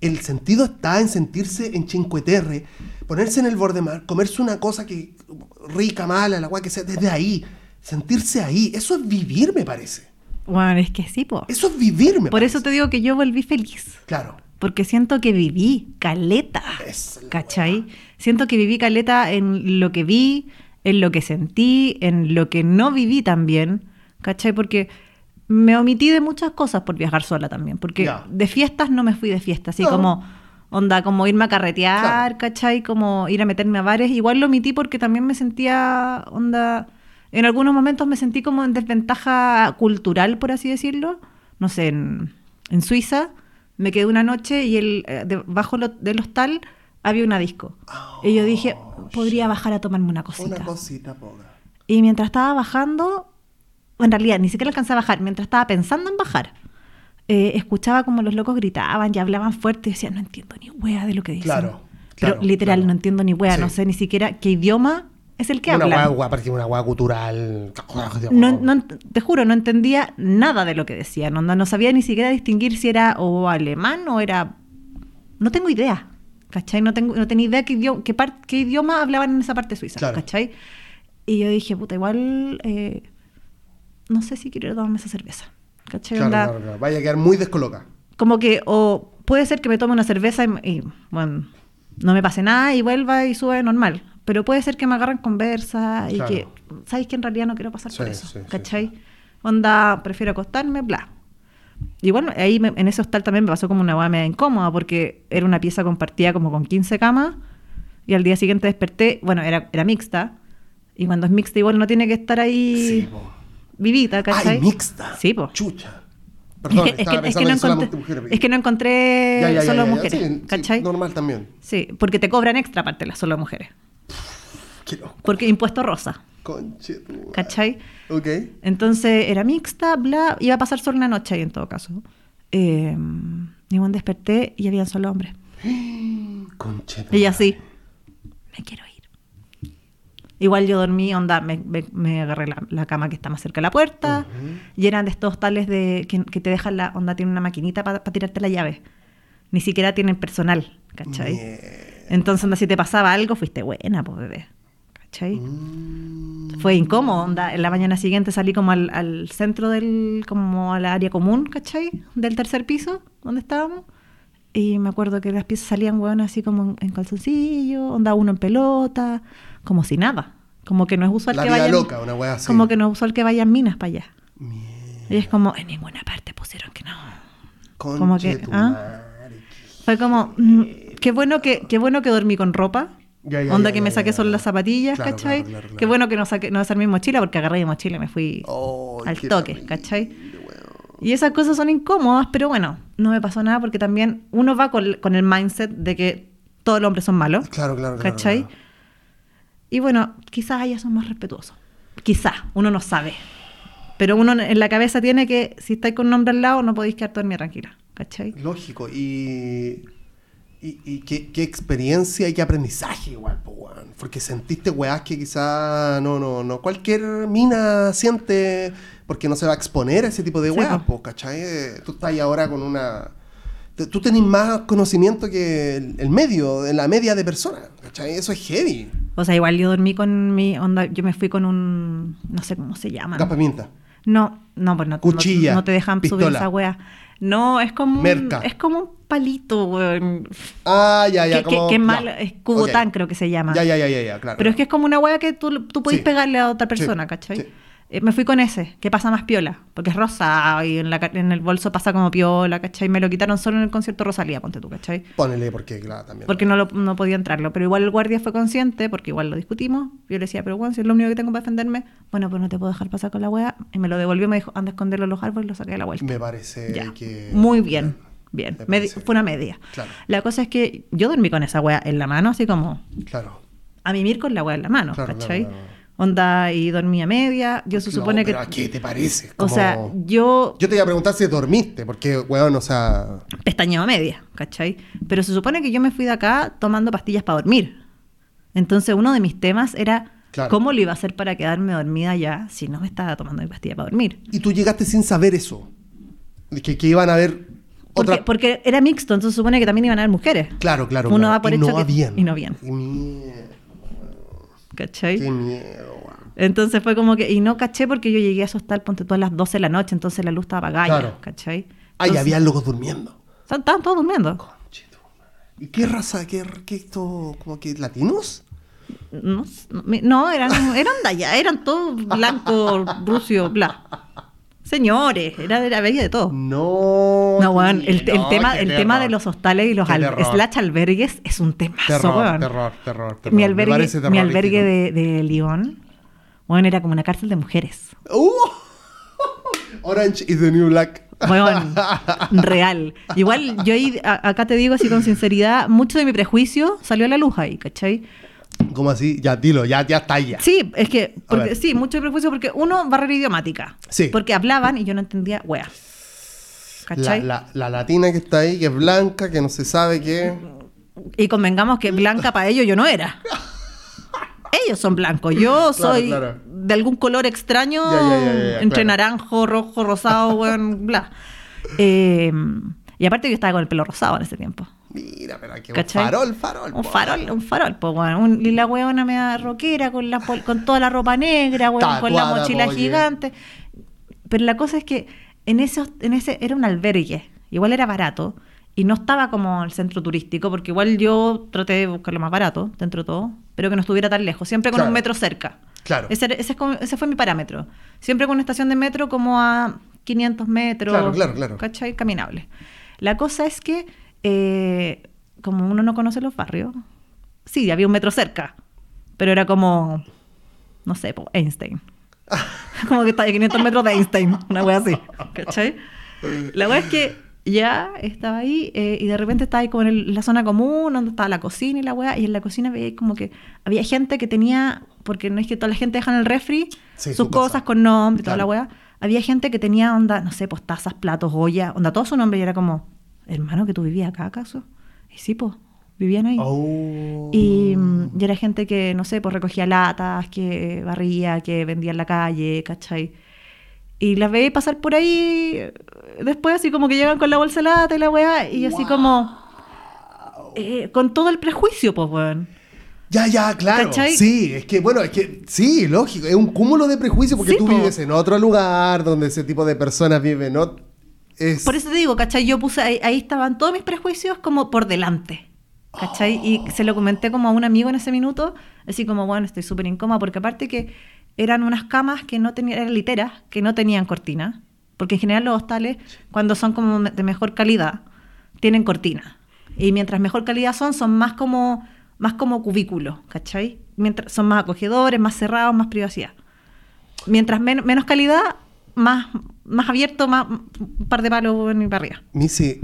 A: El sentido está en sentirse en Cinque Terre, ponerse en el borde mar, comerse una cosa que rica, mala, la guay que sea, desde ahí. Sentirse ahí. Eso es vivir, me parece.
B: Bueno, es que sí, po.
A: Eso es vivir, me
B: Por
A: parece.
B: eso te digo que yo volví feliz.
A: Claro.
B: Porque siento que viví caleta.
A: Es
B: ¿Cachai? Siento que viví caleta en lo que vi, en lo que sentí, en lo que no viví también. ¿Cachai? Porque me omití de muchas cosas por viajar sola también. Porque
A: Ya.
B: de fiestas no me fui de fiestas. Así
A: No.
B: como, onda, como irme a carretear,
A: Claro.
B: ¿cachai? Como ir a meterme a bares. Igual lo omití porque también me sentía, onda. En algunos momentos me sentí como en desventaja cultural, por así decirlo. No sé, en, en Suiza me quedé una noche y el, eh, debajo lo- del hostal había una disco. y yo dije, podría bajar a tomarme una cosita.
A: Oh, Una cosita, pobre.
B: Y mientras estaba bajando, en realidad ni siquiera alcancé a bajar, mientras estaba pensando en bajar, eh, escuchaba como los locos gritaban y hablaban fuerte y decía, no entiendo ni wea de lo que dicen.
A: Claro,
B: Pero
A: claro,
B: literal,
A: claro.
B: no entiendo ni wea,
A: Sí.
B: no sé ni siquiera qué idioma es el que
A: una
B: hablan.
A: guagua, parece una guagua cultural.
B: No, no te juro, no entendía nada de lo que decían. No, no sabía ni siquiera distinguir si era o alemán o era. No tengo idea. ¿Cachai? No, tengo, no tenía idea qué, idioma, qué, par- qué idioma hablaban en esa parte suiza.
A: Claro.
B: ¿Cachai? Y yo dije, puta, igual. eh, no sé si quiero tomarme esa cerveza. ¿Cachai?
A: Claro,
B: Onda,
A: claro, claro. Vaya a quedar muy descoloca.
B: Como que, o puede ser que me tome una cerveza y, y, bueno, no me pase nada y vuelva y sube normal. Pero puede ser que me agarren conversa y que, ¿sabes que en realidad no quiero pasar por
A: Sí,
B: eso?
A: sí, sí,
B: ¿Cachai? Onda, prefiero acostarme, bla. Y bueno, ahí me- en ese hostal también me pasó como una hueá media incómoda porque era una pieza compartida como con 15 camas y al día siguiente desperté, bueno, era, era mixta. Y cuando es mixta igual no tiene que estar ahí
A: Sí, po.
B: Vivita, ¿cachai?
A: Ay, mixta.
B: Sí, po.
A: Chucha. Perdón,
B: es, que,
A: estaba
B: es que- es que no encontré,
A: mujeres.
B: es que no encontré
A: Ya,
B: solo
A: ya,
B: mujeres,
A: Sí, sí,
B: ¿cachai?
A: normal también.
B: Sí, porque te cobran extra aparte las solo mujeres.
A: Qué loco.
B: Porque impuesto rosa,
A: Conche.
B: ¿cachai?
A: Ok.
B: Entonces era mixta, bla, iba a pasar solo una noche ahí en todo caso. Eh, y desperté y habían solo hombres.
A: Conche
B: Y así, me quiero. Igual yo dormí, onda, me, me- me agarré la, la cama que está más cerca de la puerta. Y eran de estos tales de que, que te dejan la onda, tiene una maquinita para tirarte la llave. Ni siquiera tienen personal, ¿cachai?
A: Mierda.
B: Entonces, onda, si te pasaba algo, fuiste buena, pues bebé. ¿Cachai?
A: Mm.
B: Fue incómodo, onda. En la mañana siguiente salí como al, al centro del, como al área común, ¿cachai? Del tercer piso, donde estábamos. Y me acuerdo que las piezas salían, weón, así como en, en calzoncillo, onda uno en pelota, como si nada. Como que no es usual
A: La
B: que vayan.
A: loca, una wea así.
B: Como que no es usual que vayan minas para allá.
A: Mierda.
B: Y es como, en ninguna parte pusieron que no.
A: Conche
B: como que, ¿ah?
A: madre.
B: Fue como, mm, qué bueno que, qué bueno que dormí con ropa.
A: Ya, ya,
B: Onda
A: ya,
B: que me saqué solo las zapatillas,
A: Claro,
B: ¿cachai?
A: claro, claro,
B: Qué
A: claro.
B: bueno que no saqué, no desarmé mi mochila porque agarré mi mochila y me fui
A: Ay,
B: al toque,
A: terrible,
B: ¿cachai? Y esas cosas son incómodas, pero bueno, no me pasó nada porque también uno va con, con el mindset de que todos los hombres son malos,
A: Claro, claro, claro.
B: ¿cachai? Y bueno, quizás ellas son más respetuosos. Quizás, uno no sabe. Pero uno en la cabeza tiene que, si estáis con un hombre al lado, no podéis quedar dormida tranquila, ¿cachai?
A: Lógico, y, y, y qué, qué experiencia y qué aprendizaje igual. Porque sentiste weás que quizá no, no, no cualquier mina siente porque no se va a exponer a ese tipo de
B: Sí,
A: weas,
B: po.
A: po, ¿cachai? Eh, Tú estás ahí ahora con una Tú tenés más conocimiento que el, el medio, de la media de personas. ¿cachai? Eso es heavy.
B: O sea, igual yo dormí con mi onda, yo me fui con un, no sé cómo se llama.
A: Gas pimienta.
B: No, no, pues no,
A: Cuchilla,
B: no, no te dejan subir
A: pistola.
B: esa wea. No, es como un,
A: Merca.
B: es como un palito, weón.
A: Ah, ya, ya.
B: que,
A: como,
B: que es
A: ya.
B: mal, es cubotán creo que se llama.
A: Ya, ya, ya, ya, ya, claro.
B: Pero es que es como una wea que tú, tú
A: Sí.
B: pegarle a otra
A: Sí,
B: persona, ¿cachai?
A: sí.
B: Eh, me fui con ese, que pasa más piola, porque es rosa y en, la, en el bolso pasa como piola, ¿cachai? Me lo quitaron solo en el concierto Rosalía, ponte tú, ¿cachai?
A: Ponele, porque, claro, también.
B: Porque no, lo- no podía entrarlo. Pero igual el guardia fue consciente, porque igual lo discutimos. Yo le decía, pero bueno, si es lo único que tengo para defenderme, bueno, pues no te puedo dejar pasar con la wea. Y me lo devolvió me dijo, anda a esconderlo en los árboles y lo saqué de la vuelta.
A: Me parece
B: Ya.
A: que.
B: Muy bien, bien.
A: Me
B: fue una media.
A: Claro.
B: La cosa es que yo dormí con esa wea en la mano, así como
A: Claro.
B: a mimir con la wea en la mano,
A: Claro,
B: ¿cachai?
A: claro.
B: Onda y dormí a media. Yo se
A: No,
B: supone que.
A: pero ¿a qué te parece?
B: O sea, yo
A: Yo te iba a preguntar si dormiste, porque, weón, o sea.
B: pestañeo a media, ¿cachai? Pero se supone que yo me fui de acá tomando pastillas para dormir. Entonces uno de mis temas era
A: Claro.
B: cómo lo iba a hacer para quedarme dormida ya si no me estaba tomando mi pastilla para dormir.
A: Y tú llegaste sin saber eso. Que, que iban a haber
B: Porque,
A: otra.
B: porque era mixto, entonces se supone que también iban a haber mujeres.
A: Claro, claro.
B: Uno
A: claro.
B: va por
A: y
B: hecho
A: no
B: que-
A: habían.
B: y no habían. ¿Cachai?
A: Qué miedo.
B: Entonces fue como que, y no caché porque yo llegué a asustar, ponte tú a las 12 de la noche, entonces la luz estaba apagada,
A: Claro.
B: ¿cachai?
A: Ah, y había locos durmiendo.
B: Estaban todos durmiendo.
A: Conchito. ¿Y qué raza? ¿Qué, qué esto? ¿Como que latinos?
B: No, no, no, eran, eran de allá, eran todos blancos, rusios, bla. Señores, era, era había de todo.
A: No.
B: No, weón, el, tema, el
A: terror.
B: tema de los hostales y los
A: Qué
B: al-
A: terror.
B: slash albergues es un temazo,
A: Terror,
B: weón.
A: terror, terror, terror.
B: Mi albergue, mi de, de Lyon, bueno, era como una cárcel de mujeres.
A: Uh, Orange is the new black.
B: Weón, real. Igual, yo ahí, a- acá te digo así con sinceridad, mucho de mi prejuicio salió a la luz ahí, ¿cachai?
A: ¿Cómo así? Ya, dilo, ya, ya está ya.
B: Sí, es que, porque, sí, mucho prejuicio porque uno, barrera idiomática.
A: Sí.
B: Porque hablaban y yo no entendía, wea. ¿Cachai?
A: la, la latina que está ahí, que es blanca, que no se sabe qué.
B: Y convengamos que blanca para ellos yo no era. Ellos son blancos, yo soy
A: claro.
B: de algún color extraño,
A: Ya, ya, ya, ya,
B: entre
A: claro.
B: naranjo, rojo, rosado, bla. Eh, y aparte yo estaba con el pelo rosado en ese tiempo.
A: Mira, pero aquí un
B: ¿Cachai?
A: farol, farol.
B: Un
A: po.
B: farol, un farol, pues bueno. Un- y la weona me da rockera con, la, con toda la ropa negra, weón, con la mochila gigante. Pero la cosa es que en ese, hos- en ese era un albergue, igual era barato, y no estaba como el centro turístico, porque igual yo traté de buscar lo más barato, dentro de todo, pero que no estuviera tan lejos, siempre con
A: Claro.
B: un metro cerca.
A: Claro.
B: Ese, ese, es como- ese fue mi parámetro. Siempre con una estación de metro como a 500 metros.
A: Claro, claro, claro.
B: ¿Cachai? Caminable. La cosa es que, eh, como uno no conoce los barrios, sí, había un metro cerca, pero era como, no sé, Einstein. como que estaba a 500 metros de Einstein, una wea así. ¿Cachai? La wea es que ya estaba ahí eh, y de repente estaba ahí como en el- la zona común donde estaba la cocina y la wea, y en la cocina veía como que había gente que tenía, porque no es que toda la gente deja en el refri
A: Sí,
B: sus
A: su cosa.
B: cosas con nombre y toda
A: Claro.
B: la wea. Había gente que tenía onda, no sé, pues tazas, platos, ollas, onda todo su nombre y era como, hermano, que tú vivías acá acaso. Y sí, pues, vivían ahí.
A: Oh.
B: Y, mm, y era gente que, no sé, pues recogía latas, que barría, que vendía en la calle, ¿cachai? Y las veía pasar por ahí eh, después, así como que llegan con la bolsa de lata y la weá, y así como. eh, con todo el prejuicio, pues, weón.
A: Ya, ya, claro.
B: ¿Cachai?
A: Sí, es que, bueno, es que, sí, lógico, es un cúmulo de prejuicios porque
B: Sí,
A: tú
B: po.
A: vives en otro lugar donde ese tipo de personas viven, ¿no? Es...
B: Por eso te digo, ¿cachai? Yo puse ahí, ahí estaban todos mis prejuicios como por delante. ¿Cachai? Y se lo comenté como a un amigo en ese minuto, así como, bueno, estoy súper incómoda, porque aparte que eran unas camas que no tenían, eran literas, que no tenían cortina, porque en general los hostales, cuando son como de mejor calidad, tienen cortina. Y mientras mejor calidad son, son más como, más como cubículos, ¿cachai? Mientras, son más acogedores, más cerrados, más privacidad. Mientras men- menos calidad, más, más abierto, más un par de palos en mi barriga.
A: Missy,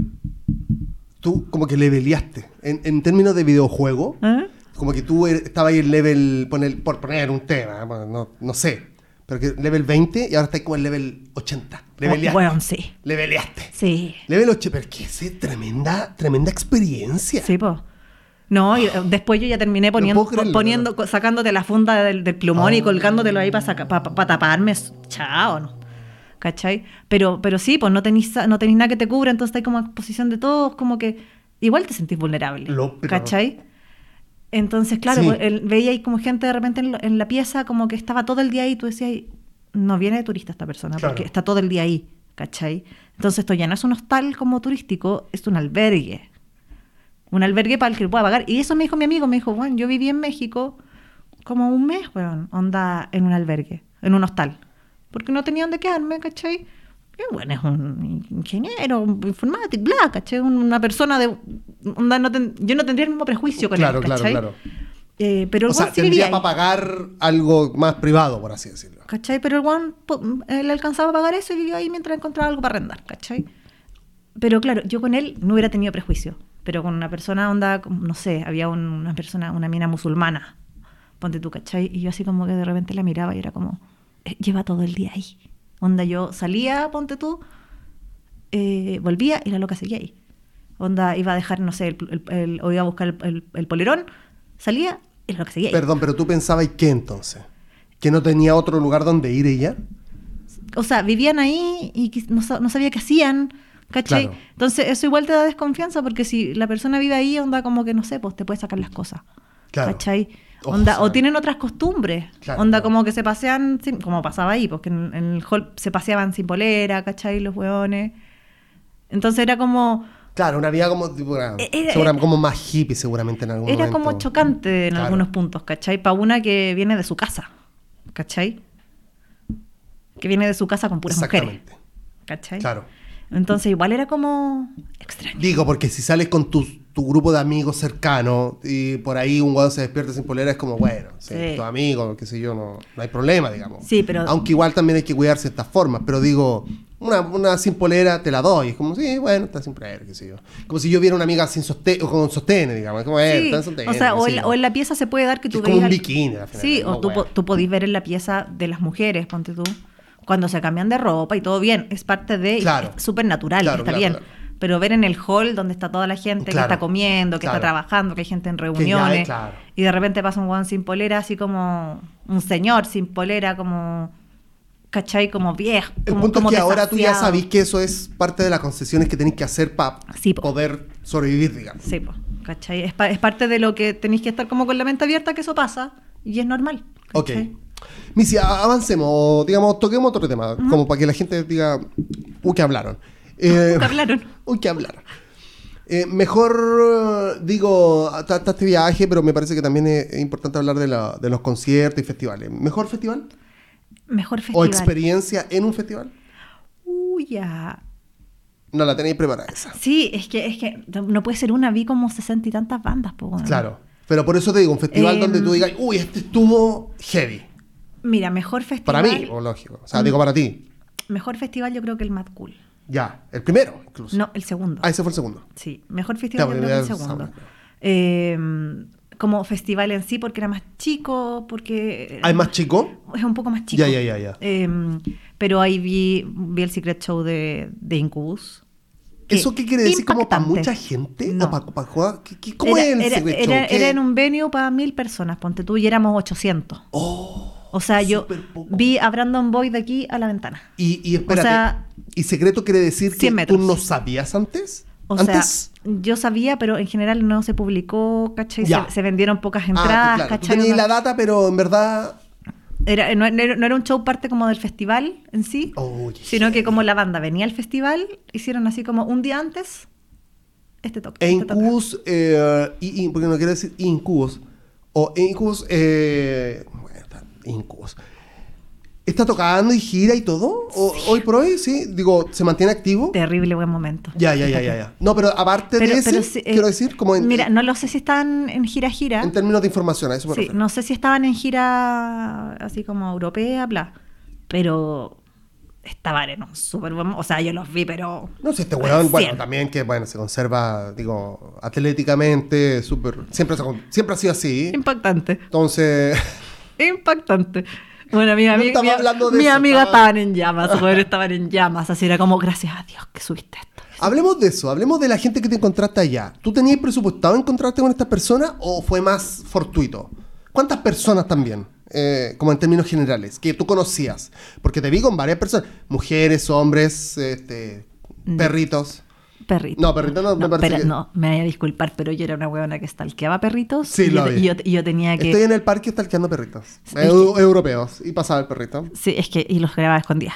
A: tú como que leveleaste. En, en términos de videojuego,
B: ¿Eh?
A: como que tú er- estabas ahí en level, poner- por poner un tema, bueno, no, no sé, pero que level 20 y ahora estás como en level 80. Leveleaste.
B: Oh, weón, sí.
A: Leveleaste.
B: Sí.
A: Level 8, pero que es tremenda, tremenda experiencia.
B: Sí, po. No, y después yo ya terminé poniendo,
A: creerlo,
B: poniendo sacándote la funda del, del plumón y
A: Oh.
B: colgándotelo ahí para taparme. Chao, ¿no? ¿Cachai? Pero, pero sí, pues no tenéis no nada que te cubra, entonces hay como exposición de todos, como que igual te sentís vulnerable,
A: Lo- pero-
B: ¿cachai? Entonces, claro,
A: Sí.
B: pues, veía ahí como gente de repente en, lo- en la pieza, como que estaba todo el día ahí, y tú decías, no viene de turista esta persona,
A: Claro.
B: porque está todo el día ahí, ¿cachai? Entonces esto ya no es un hostal como turístico, es un albergue. Un albergue para el que pueda pagar. Y eso me dijo mi amigo, me dijo, bueno, yo viví en México como un mes, weón, onda en un albergue, en un hostal. Porque no tenía dónde quedarme, ¿cachai? Y bueno, es un ingeniero, un informático, bla, ¿cachai? Una persona de... onda, no ten- yo no tendría el mismo prejuicio con
A: Claro,
B: él,
A: claro,
B: ¿cachai?
A: claro.
B: Eh, pero el
A: O sea,
B: sí vivía
A: tendría para pagar algo más privado, por así decirlo.
B: ¿cachai? Pero el po- él alcanzaba a pagar eso y vivió ahí mientras encontraba algo para arrendar, ¿cachai? Pero claro, yo con él no hubiera tenido prejuicio. Pero con una persona onda, no sé, había un- una persona, una mina musulmana, ponte tú, ¿cachai? Y yo así como que de repente la miraba y era como, lleva todo el día ahí. Onda, yo salía, ponte tú, eh, volvía y la loca seguía ahí. Onda, iba a dejar, no sé, el, el- el- o iba a buscar el, polerón, salía y la loca seguía ahí.
A: Perdón, pero tú pensabas qué entonces? ¿Que no tenía otro lugar donde ir ella?
B: o sea, vivían ahí y no, no sabía qué hacían, ¿cachai?
A: Claro.
B: Entonces eso igual te da desconfianza porque si la persona vive ahí, onda como que, no sé, pues te puede sacar las cosas,
A: Claro.
B: ¿cachai? Onda,
A: o
B: tienen otras costumbres,
A: Claro,
B: onda
A: claro.
B: como que se pasean, sin- como pasaba ahí, porque en, en el hall se paseaban sin polera, ¿cachai? Los hueones. Entonces era como,
A: Claro, una vida como, tipo, una-
B: Eh, era-
A: segura- como más hippie seguramente en algún
B: era
A: momento.
B: como chocante en
A: Claro.
B: algunos puntos, ¿cachai? Para una que viene de su casa, ¿cachai? Que viene de su casa con puras mujeres,
A: Exactamente.
B: ¿cachai?
A: Claro.
B: Entonces igual era como extraño.
A: Digo, porque si sales con tu, tu grupo de amigos cercanos y por ahí un guado se despierta sin polera, es como, bueno, sí,
B: Sí.
A: tus amigos, qué sé yo, no, no hay problema, digamos.
B: Sí, pero-
A: Aunque igual también hay que cuidarse de estas formas, pero digo, una, una sin polera te la doy, es como, sí, bueno, está sin polera, qué sé yo. Como si yo viera una amiga sin sostén, o con sostén, digamos, es como, eh,
B: Sí,
A: está en sostén,
B: o sea, o en, la,
A: yo.
B: o en la pieza se puede dar que tú
A: es como un
B: veas
A: bikini, al final,
B: Sí, o tú,
A: Bueno.
B: tú podís ver en la pieza de las mujeres, ponte tú, cuando se cambian de ropa y todo bien, es parte de,
A: Claro.
B: es súper natural,
A: Claro,
B: está
A: claro,
B: bien.
A: claro.
B: Pero ver en el hall donde está toda la gente
A: Claro,
B: que está comiendo, que
A: claro.
B: está trabajando, que hay gente en reuniones,
A: claro.
B: y de repente pasa un guan sin polera, así como un señor sin polera, como, ¿cachai? Como viejo.
A: El punto
B: como
A: es que ahora tú ya sabís que eso es parte de las concesiones que tenéis que hacer para
B: Sí,
A: poder sobrevivir, digamos.
B: Sí, po, ¿cachai? Es, pa- es parte de lo que tenéis que estar como con la mente abierta que eso pasa y es normal.
A: Ok.
B: ¿cachai?
A: Missy, a- avancemos, digamos, toquemos otro tema, como para que la gente diga, uy, que hablaron. Eh,
B: ¿Qué hablaron?
A: Eh, mejor, eh, digo, está está este viaje, pero me parece que también es, importante hablar de, la- de los conciertos y festivales. ¿Mejor festival?
B: Mejor
A: ¿O
B: festival.
A: experiencia en un festival?
B: Uy, ya.
A: No la tenéis preparada esa.
B: Sí, es que, es que no puede ser una, vi como sesenta y tantas bandas, po.
A: Claro. Pero por eso te digo, un festival
B: Em,
A: donde tú digas, uy, este estuvo heavy.
B: Mira, mejor festival.
A: Para mí, o lógico. O sea, digo para ti.
B: Mejor festival yo creo que el Mad Cool.
A: Ya, el primero, incluso.
B: No, el segundo.
A: Ah, ese fue el segundo.
B: Sí, mejor festival
A: Ya,
B: yo
A: porque
B: creo que el
A: ya
B: segundo. Eh, como festival en sí, porque era más chico, porque...
A: ¿Hay más chico?
B: Es un poco más chico.
A: Ya, ya, ya, ya.
B: Eh, pero ahí vi, vi el Secret Show de, de Incubus.
A: ¿Eso qué quiere decir? ¿Como para
B: impactante.
A: mucha gente?
B: No.
A: ¿O para jugar? ¿Qué- qué- ¿Cómo
B: era,
A: es el
B: era-
A: Secret
B: era-
A: Show? ¿Qué-
B: era en un venue para mil personas, ponte tú, y éramos 800.
A: Oh,
B: O sea, yo vi a Brandon Boy de aquí a la ventana.
A: Y, y espérate,
B: O sea,
A: ¿y secreto quiere decir que
B: 100 metros.
A: tú no sabías antes?
B: O
A: ¿Antes?
B: sea, yo sabía, pero en general no se publicó, ¿cachai? Se, se vendieron pocas
A: Ah,
B: entradas,
A: claro, tú
B: ¿cachai?
A: tenías
B: Onda-
A: la data, pero en verdad...
B: Era, no, no era un show parte como del festival en sí,
A: Oh,
B: sino que como la banda venía al festival, hicieron así como un día antes este toque.
A: E
B: este.
A: Incubus, eh, y, y- porque no quiero decir Incubus, o Incubus, eh, bueno, está, Incubus. ¿Está tocando y gira y todo? O- Hoy por hoy, sí. Digo, ¿se mantiene activo?
B: Terrible buen momento.
A: Ya, ya, ya, ya, ya. No, pero aparte de ese,
B: sí, eh,
A: quiero decir, como en,
B: Mira, no lo sé si están en gira gira.
A: en términos de información, a eso me
B: Sí,
A: refiero.
B: no sé si estaban en gira así como europea, bla. Pero estaban en un súper buen... O sea, yo los vi, pero...
A: No sé, este weón, bueno, también que, bueno, se conserva, digo, atléticamente, súper, siempre, siempre ha sido así.
B: Impactante.
A: Entonces,
B: Impactante. Bueno, mi, ami-
A: estaba
B: mi-
A: hablando de
B: mi
A: eso,
B: amiga
A: estaba-
B: estaban en llamas, weón, estaban en llamas. Así era como, gracias a Dios que subiste esto.
A: hablemos de eso, hablemos de la gente que te encontraste allá. ¿Tú tenías presupuestado encontrarte con estas personas o fue más fortuito? ¿Cuántas personas también eh, como en términos generales, que tú conocías. Porque te vi con varias personas, mujeres, hombres, este,
B: Mm.
A: perritos.
B: Perrito.
A: No, perrito no, me parece
B: pero-
A: que-
B: no, me voy a disculpar, pero yo era una huevona que stalkeaba perritos.
A: Sí,
B: y
A: lo
B: yo,
A: vi.
B: y yo, yo tenía que...
A: Estoy en el parque stalkeando perritos.
B: Es
A: Eu- europeos. Y pasaba el perrito.
B: Sí, es que... Y los grababa escondidas.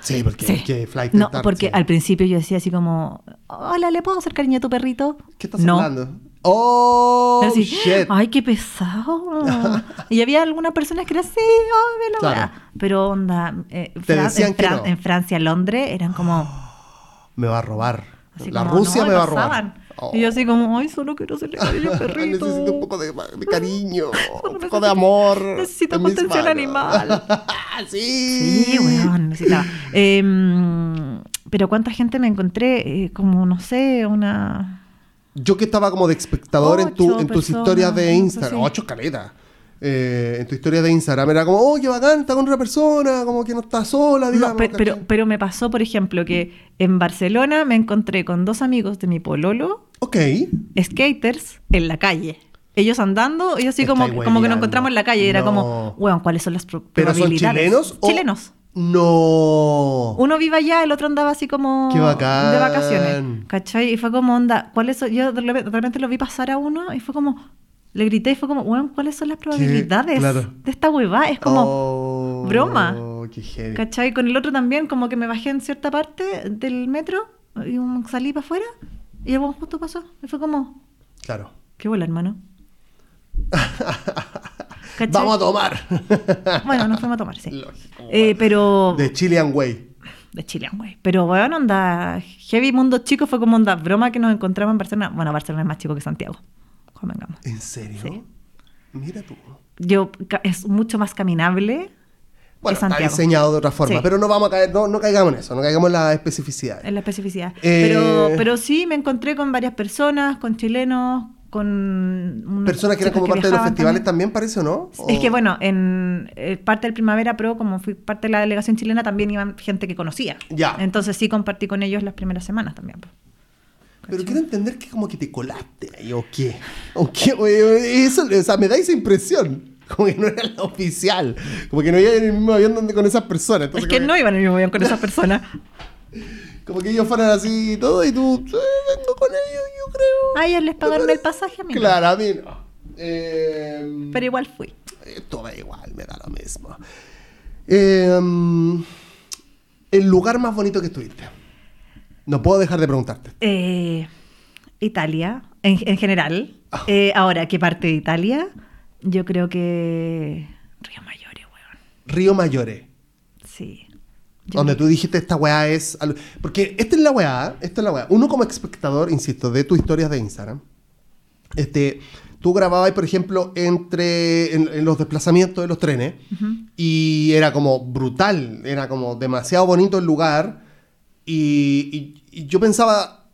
A: Sí, porque
B: Sí.
A: que flight
B: No, porque al principio yo decía así como... Hola, ¿le puedo hacer cariño a tu perrito?
A: ¿Qué estás
B: no.
A: hablando? ¡Oh,
B: así,
A: shit!
B: Ay, qué pesado. y había algunas personas que eran así, oh, la
A: Claro.
B: weá". Pero onda, eh,
A: Te
B: Fran-
A: decían
B: en,
A: que
B: Fran-
A: no.
B: en Francia, Londres, eran como...
A: Me va a robar.
B: Así
A: La
B: como,
A: Rusia
B: no,
A: me va a robar. Oh.
B: Y yo así como, ay, solo quiero hacerle cariño al perrito.
A: Necesito un poco de, de cariño, un poco de amor.
B: necesito contención animal.
A: sí.
B: Sí, weón, necesitaba. Em, pero cuánta gente me encontré, eh, como, no sé, una...
A: Yo que estaba como de espectador en, tu, en tus
B: personas,
A: historias de Instagram. Ocho caletas. Eh, en tu historia de Instagram era como, oh, qué bacán, está con otra persona, como que no está sola,
B: No,
A: digamos.
B: pe- pero, pero me pasó, por ejemplo, que en Barcelona me encontré con dos amigos de mi pololo,
A: Ok.
B: skaters, en la calle. Ellos andando, y así como, como que nos encontramos en la calle. y Era
A: No.
B: como, weón, ¿cuáles son las pro-
A: ¿Pero son
B: probabilidades?
A: chilenos? o-
B: Chilenos.
A: No.
B: Uno vive allá, el otro andaba así como
A: Qué bacán.
B: de vacaciones. ¿Cachai? Y fue como onda, ¿cuáles son? Yo de repente lo vi pasar a uno y fue como, le grité y fue como, weón, ¿cuáles son las probabilidades
A: Claro.
B: de esta huevada? Es como,
A: Oh,
B: broma.
A: Qué heavy.
B: ¿cachai? Con el otro también, como que me bajé en cierta parte del metro y un- salí para afuera y el weón justo pasó. Y fue como,
A: Claro.
B: qué bola, hermano. ¿Cachai?
A: Vamos a tomar.
B: Bueno, nos fuimos a tomar, sí. Eh, pero...
A: De Chilean Way.
B: de Chile, güey. Pero, bueno, onda, Heavy Mundo Chico fue como onda broma que nos encontramos en Barcelona. Bueno, Barcelona es más chico que Santiago.
A: ¿En serio?
B: Sí.
A: Mira tú.
B: Yo, es mucho más caminable
A: Bueno, está diseñado de otra forma,
B: Sí.
A: pero no vamos a caer, no, no caigamos en eso, no caigamos en la especificidad.
B: en la especificidad.
A: Eh,
B: Pero, pero sí, me encontré con varias personas, con chilenos, con...
A: Personas que eran como parte de los festivales también, parece, ¿o no?
B: Es
A: ¿O-
B: que bueno, en eh, parte del Primavera Pro, como fui parte de la delegación chilena, también iban gente que conocía.
A: Ya.
B: Entonces sí compartí con ellos las primeras semanas también.
A: Pero quiero entender que como que te colaste ahí, ¿o qué? ¿O qué? O- Eso, o sea, me da esa impresión. Como que no era la oficial. Como que no iba en el mismo avión donde con esas personas.
B: Es que no iban en el mismo avión con esas personas.
A: Como que ellos fueran así y todo, y tú, "Sí, vengo con ellos, yo creo.
B: A ellos les pagaron el pasaje a mí.
A: Claro, a mí no. Eh,
B: Pero igual fui.
A: Esto da igual, me da lo mismo. Eh, el lugar más bonito que estuviste. No puedo dejar de preguntarte.
B: Eh, Italia, en, en general.
A: Ah.
B: Eh, ahora, ¿qué parte de Italia? Yo creo que Río Mayores, weón.
A: Río Mayore.
B: Sí. Yo
A: Donde tú dijiste esta weá es. Porque esta es la weá, esta es la weá. Uno como espectador, insisto, de tus historias de Instagram, este, tú grababas, por ejemplo, entre en, en los desplazamientos de los trenes y era como brutal, era como demasiado bonito el lugar y, y- y yo pensaba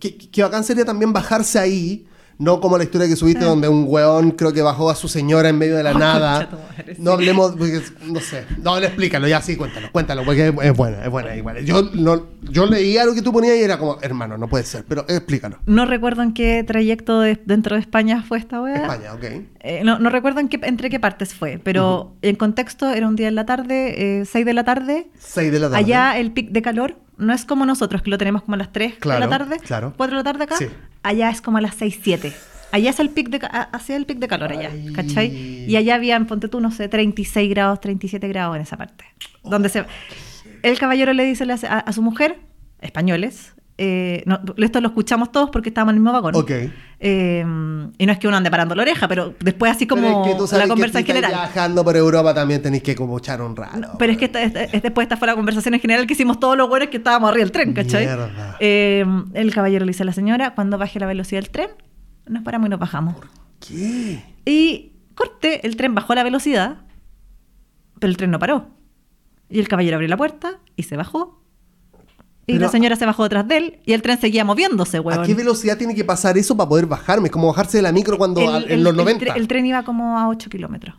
A: que, que bacán sería también bajarse ahí. No como la historia que subiste
B: Ah.
A: donde un weón creo que bajó a su señora en medio de la
B: Oh,
A: nada.
B: concha.
A: No hablemos, porque, no sé. No, le explícalo, ya sí, cuéntalo, cuéntalo, porque es, es buena, es buena igual. Yo, no, yo leía lo que tú ponías y era como, hermano, no puede ser, pero explícalo.
B: No recuerdo en qué trayecto de- dentro de España fue esta weá.
A: España, ok.
B: Eh, no, no recuerdo en qué, entre qué partes fue, pero en contexto era un día en la tarde, 6 de la tarde.
A: 6 de la tarde.
B: Allá el pic de calor no es como nosotros, que lo tenemos como a las 3
A: Claro,
B: de la tarde,
A: claro.
B: 4 de la tarde acá.
A: Sí.
B: Allá es como a las 6, 7. Allá es el pic de, hacia el pic de calor allá,
A: Ay.
B: ¿cachai? Y allá habían, ponte tú, no sé, 36 grados, 37 grados en esa parte. donde se, el caballero le dice a, a su mujer, españoles, eh, no, esto lo escuchamos todos porque estábamos en el mismo vagón.
A: Ok.
B: Eh, y no es que uno ande parando la oreja, pero después así como
A: es que tú sabes
B: la
A: que
B: conversa en
A: estás
B: general.
A: viajando por Europa también tenéis que como echar un rato.
B: No, pero es que esta, esta- es después esta fue la conversación en general que hicimos todos los buenos que estábamos arriba del tren, ¿cachai? Eh, el caballero le dice a la señora, cuando baje la velocidad del tren, nos paramos y nos bajamos.
A: ¿Qué?
B: Y corte, el tren bajó la velocidad, pero el tren no paró. Y el caballero abrió la puerta y se bajó. Y
A: Pero-
B: la señora se bajó detrás de él y el tren seguía moviéndose,
A: ¿A
B: huevón.
A: qué velocidad tiene que pasar eso para poder bajarme? Es como bajarse de la micro cuando
B: El-
A: al- en
B: el-
A: los
B: el
A: 90.
B: tre- El, tren iba como a 8 kilómetros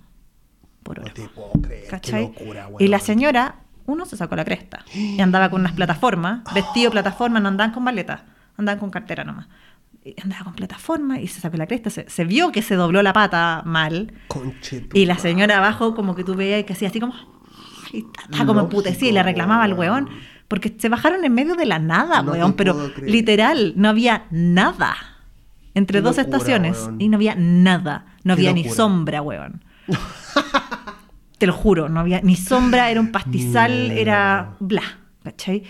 B: por hora.
A: No te puedo creer.
B: ¿Cachai?
A: Qué locura,
B: y la señora, uno se sacó la cresta y andaba con unas plataformas, vestido plataforma, no andaban con maletas, andaban con cartera nomás. y andaba con plataforma y se sacó la cresta. Se, se vio que se dobló la pata mal.
A: Conche tu
B: Y la señora abajo, como que tú veías que hacía así como. ay, Estaba como emputecida y le reclamaba al weón. Porque se bajaron en medio de la nada,
A: No
B: weón. Pero
A: creer.
B: literal, no había nada. Entre
A: Qué
B: dos
A: locura,
B: estaciones.
A: weón.
B: Y no había nada. No
A: Qué
B: había ni sombra, weón. Te lo juro, no había ni sombra, era un pastizal, era bla, ¿cachai?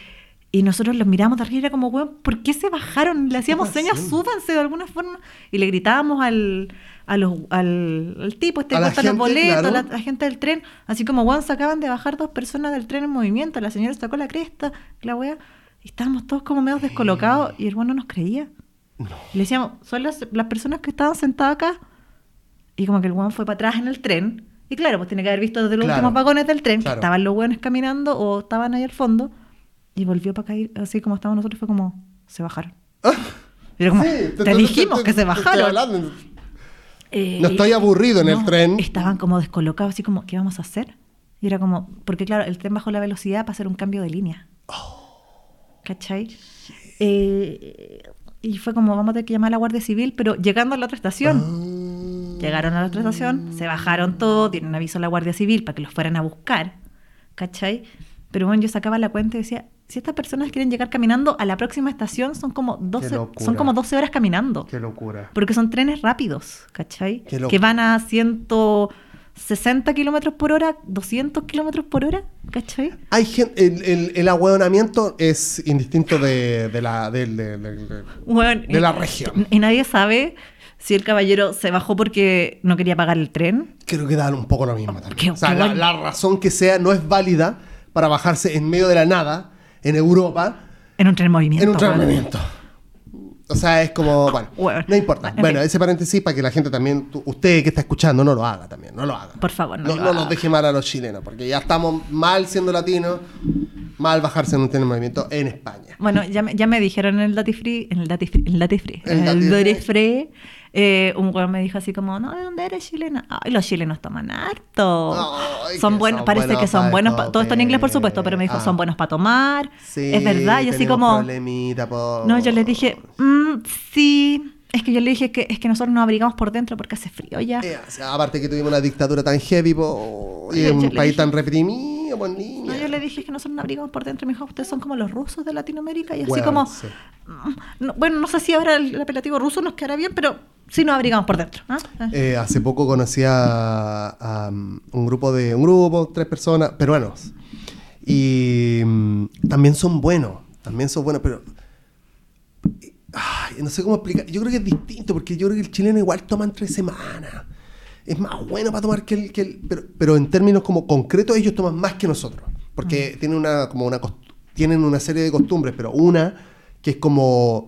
B: Y nosotros los miramos de arriba y era como, weón, ¿por qué se bajaron? Le hacíamos señas, súbanse de alguna forma. Y le gritábamos al, a los, al, al tipo, este los boletos,
A: claro.
B: a la, la gente del tren. Así como, weón, se acaban de bajar dos personas del tren en movimiento. La señora sacó la cresta, la weá. Y estábamos todos como medio descolocados y el weón no nos creía. Y le decíamos, son las, las personas que estaban sentadas acá. Y como que el weón fue para atrás en el tren. Y claro, pues tiene que haber visto desde los
A: Claro.
B: últimos vagones del tren
A: Claro.
B: que estaban los weones caminando o estaban ahí al fondo. Y volvió para caer, así como estábamos nosotros, fue como, se bajaron. Y era como,
A: Sí,
B: te, dijimos que se
A: te
B: bajaron.
A: hablando.
B: Eh,
A: No estoy aburrido en el tren.
B: Estaban como descolocados, así como, ¿qué vamos a hacer? Y era como, porque claro, el tren bajó la velocidad para hacer un cambio de línea. ¿Cachai? Eh, y fue como, vamos a tener que llamar a la Guardia Civil, pero llegando a la otra estación.
A: Ah.
B: Llegaron a la otra estación, se bajaron todos, dieron un aviso a la Guardia Civil para que los fueran a buscar. ¿Cachai? Pero bueno, yo sacaba la cuenta y decía, si estas personas quieren llegar caminando a la próxima estación, son como 12,
A: locura.
B: son como 12 horas caminando.
A: Qué locura.
B: Porque son trenes rápidos, ¿cachai? Que van a 160 kilómetros por hora, 200 kilómetros por hora, ¿cachai?
A: Hay gente, el, el, el ahueonamiento es indistinto de, de la, del-
B: Bueno,
A: de la región.
B: Y nadie sabe si el caballero se bajó porque no quería pagar el tren.
A: Creo que da un poco lo mismo también.
B: Qué-
A: o sea, la, la razón que sea no es válida para bajarse en medio de la nada en Europa
B: En un tren en movimiento.
A: en un
B: weón.
A: entrenamiento. O sea, es como, bueno,
B: Bueno.
A: no importa.
B: En
A: Bueno,
B: fin.
A: ese paréntesis para que la gente también, usted que está escuchando, no lo haga también, no lo haga.
B: Por favor, no
A: no,
B: lo
A: no
B: haga.
A: nos deje mal a los chilenos, porque ya estamos mal siendo latinos, mal bajarse en un tren en movimiento en España.
B: Bueno, ya me, ya me dijeron en el Dati Free, en el Dati Free, en el
A: El
B: en el Dati
A: Free.
B: Free, eh, un weón me dijo así como, no, ¿de dónde eres chilena? Ay, los chilenos toman harto.
A: Ay,
B: son buenos,
A: son
B: parece
A: buenos
B: que son buenos, todo esto en inglés por supuesto, pero me dijo,
A: Ah.
B: son buenos para tomar.
A: Sí,
B: es verdad, y así como... No, yo les dije, "Mm, sí, es que yo le dije que es que nosotros nos abrigamos por dentro porque hace frío ya.
A: Eh, o sea, aparte que tuvimos una dictadura tan heavy, po, y un país
B: dije-
A: tan reprimido, pues niña.
B: No, yo le dije que nosotros nos abrigamos por dentro. Me dijo, ustedes son como los rusos de Latinoamérica. Y así
A: Bueno,
B: como,
A: sí.
B: mm, no- bueno, no sé si ahora el apelativo ruso nos quedará bien, pero sí nos abrigamos por dentro.
A: Eh, hace poco conocí a, a, um, un grupo de un grupo, tres personas peruanos. Y mm, también son buenos, también son buenos, pero ay, no sé cómo explicar. Yo creo que es distinto, porque yo creo que el chileno igual toma en tres semanas. Es más bueno para tomar que el, que el- pero, pero en términos como concretos ellos toman más que nosotros, porque tienen una como una tienen una serie de costumbres, pero una que es como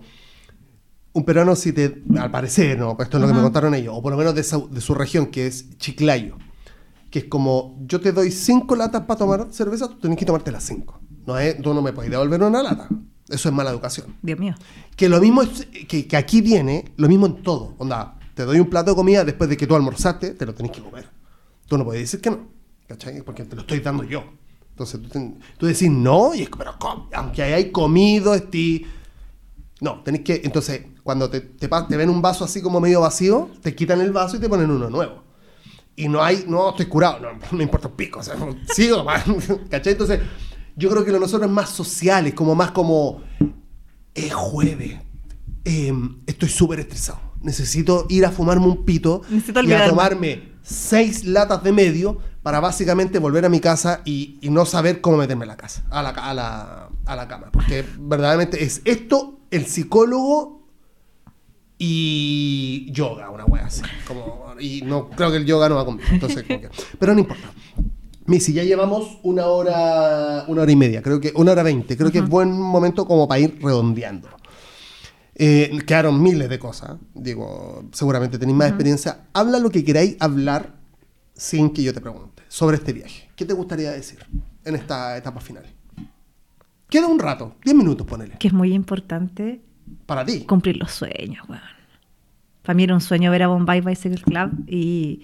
A: un peruano, si te, al parecer, ¿no? Esto es lo que me contaron ellos, o por lo menos de, su- de su región, que es Chiclayo, que es como, yo te doy cinco latas para tomar cerveza, tú tenés que tomarte las cinco. No es, tú no me puedes devolver una lata. Eso es mala educación.
B: Dios mío.
A: Que lo mismo es, que, que aquí viene, lo mismo en todo. Onda, te doy un plato de comida después de que tú almorzaste, te lo tenés que comer. Tú no puedes decir que no, ¿cachai? Porque te lo estoy dando yo. Entonces tú, ten- tú decís no, y es pero aunque hayáis comido, esté no, tenéis que. Entonces, cuando te, te, ven un vaso así como medio vacío, te quitan el vaso y te ponen uno nuevo. Y no hay. No, estoy curado. No, me importa un pico. O sea, sigo, man, ¿cachai? Entonces, yo creo que lo nosotros es más sociales, como más como. Es jueves. eh, estoy súper estresado. Necesito ir a fumarme un pito
B: Necesito
A: y a tomarme seis latas de medio para básicamente volver a mi casa y, y no saber cómo meterme a la casa, a la, a la, a la cama. Porque verdaderamente es esto, el psicólogo y yoga, una wea así. Como, y no creo que el yoga no va conmigo. Entonces, como que- pero no importa. Missy, ya llevamos una hora, una hora y media, creo que una hora veinte. Creo que es buen momento como para ir redondeando. Eh, quedaron miles de cosas. Digo, seguramente tenéis más experiencia. Habla lo que queráis hablar sin que yo te pregunte sobre este viaje. ¿Qué te gustaría decir en esta etapa final? Queda un rato, 10 minutos, ponele.
B: Que es muy importante
A: Para ti.
B: cumplir los sueños, weón. Para mí era un sueño ver a Bombay Bicycle Club y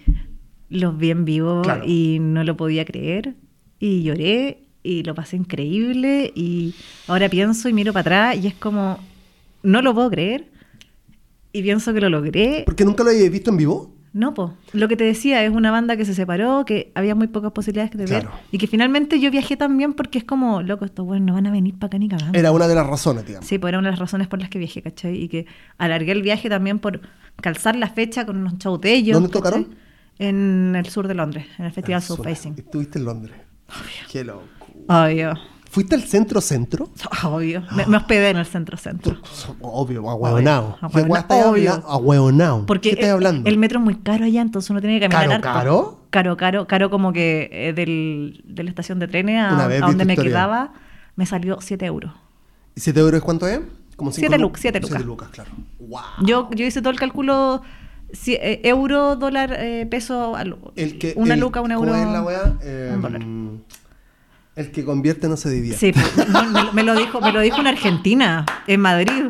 B: los vi en vivo
A: Claro.
B: y no lo podía creer. Y lloré y lo pasé increíble. Y ahora pienso y miro para atrás y es como, no lo puedo creer. y pienso que lo logré.
A: ¿Porque nunca lo habías visto en vivo?
B: No, pues. Lo que te decía es una banda que se separó, que había muy pocas posibilidades de ver.
A: Claro.
B: Y que finalmente yo viajé también porque es como, loco, estos buenos no van a venir para acá ni cagando.
A: Era una de las razones, digamos.
B: Sí, pues era una de las razones por las que viajé, ¿cachai? Y que alargué el viaje también por calzar la fecha con unos shows de ellos.
A: ¿Dónde
B: ¿cachai?
A: tocaron?
B: En el sur de Londres, en el Festival South Facing.
A: Estuviste en Londres. Qué loco.
B: Obvio.
A: ¿Fuiste al centro-centro?
B: Obvio. Me, me hospedé en el centro-centro.
A: Obvio, ahueonao. ¿Qué
B: Ahueonao, obvio. Porque
A: ¿Qué estás hablando?
B: El metro es muy caro allá, entonces uno tiene que caminar
A: ¿Caro,
B: harto.
A: caro?
B: Caro, caro, caro como que eh, del, de la estación de trenes a, donde me
A: historia.
B: quedaba, me salió 7 euros.
A: ¿Y siete euros cuánto es? Como cinco
B: Siete
A: lu-
B: luc- siete lucas.
A: Siete lucas, claro. Wow.
B: Yo, yo hice todo el cálculo si- eh, euro, dólar, eh, peso,
A: El que,
B: una
A: el-
B: luca, un euro.
A: ¿Cómo es la? Eh,
B: un dólar.
A: El que convierte no se divierte.
B: Sí, pues, no, me, me lo dijo, me lo dijo en Argentina, en Madrid.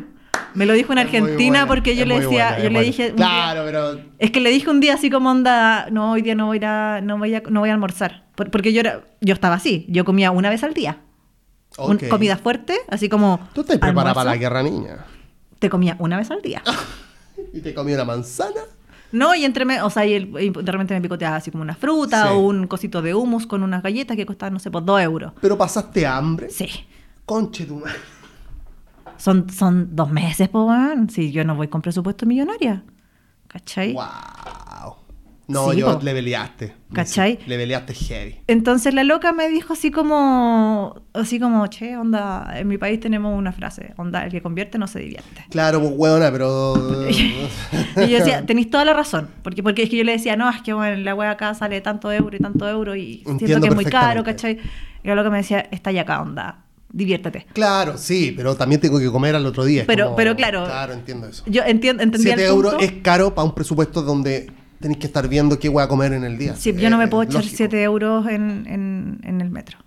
B: Me lo dijo en Argentina
A: buena,
B: porque yo le decía,
A: buena,
B: yo le dije, día-
A: Claro, pero.
B: Es que le dije un día así como onda, no, hoy día no voy a, no voy a, no voy a almorzar. Por- porque yo era, yo estaba así, yo comía una vez al día. Un- comida fuerte, así como.
A: Tú preparada
B: almuerzo,
A: para la guerra, niña.
B: Te comía una vez al día.
A: Y te comí una manzana.
B: No, y entre me- o sea, y, el- y de repente me picoteaba así como una fruta
A: Sí.
B: o un cosito de hummus con unas galletas que costaban, no sé, por dos euros.
A: Pero pasaste hambre.
B: Sí.
A: Conche tu madre.
B: Son, son dos meses, pues, weón. Si yo no voy con presupuesto millonaria. ¿Cachai?
A: Wow. No,
B: Sí,
A: yo
B: po.
A: le peleaste.
B: ¿Cachai?
A: Le peleaste heavy.
B: Entonces la loca me dijo así como, así como, che, onda, en mi país tenemos una frase, onda, el que convierte no se divierte.
A: Claro, pues hueona, pero.
B: Y yo decía, tenéis toda la razón, porque, porque es que yo le decía, no, es que bueno, la wea acá sale tanto euro y tanto euro y siento
A: Entiendo
B: que es muy caro. ¿cachai? Y la loca me decía, está ya acá, onda, diviértete.
A: claro, sí, pero también tengo que comer al otro día. es
B: Pero-
A: como-
B: pero claro.
A: Claro, entiendo eso.
B: Yo entiendo, entendía
A: 7
B: el
A: euros es caro para un presupuesto donde tenéis que estar viendo qué voy a comer en el día.
B: Sí, yo no me
A: Eh,
B: puedo echar
A: lógico.
B: 7 euros en, en, en el metro.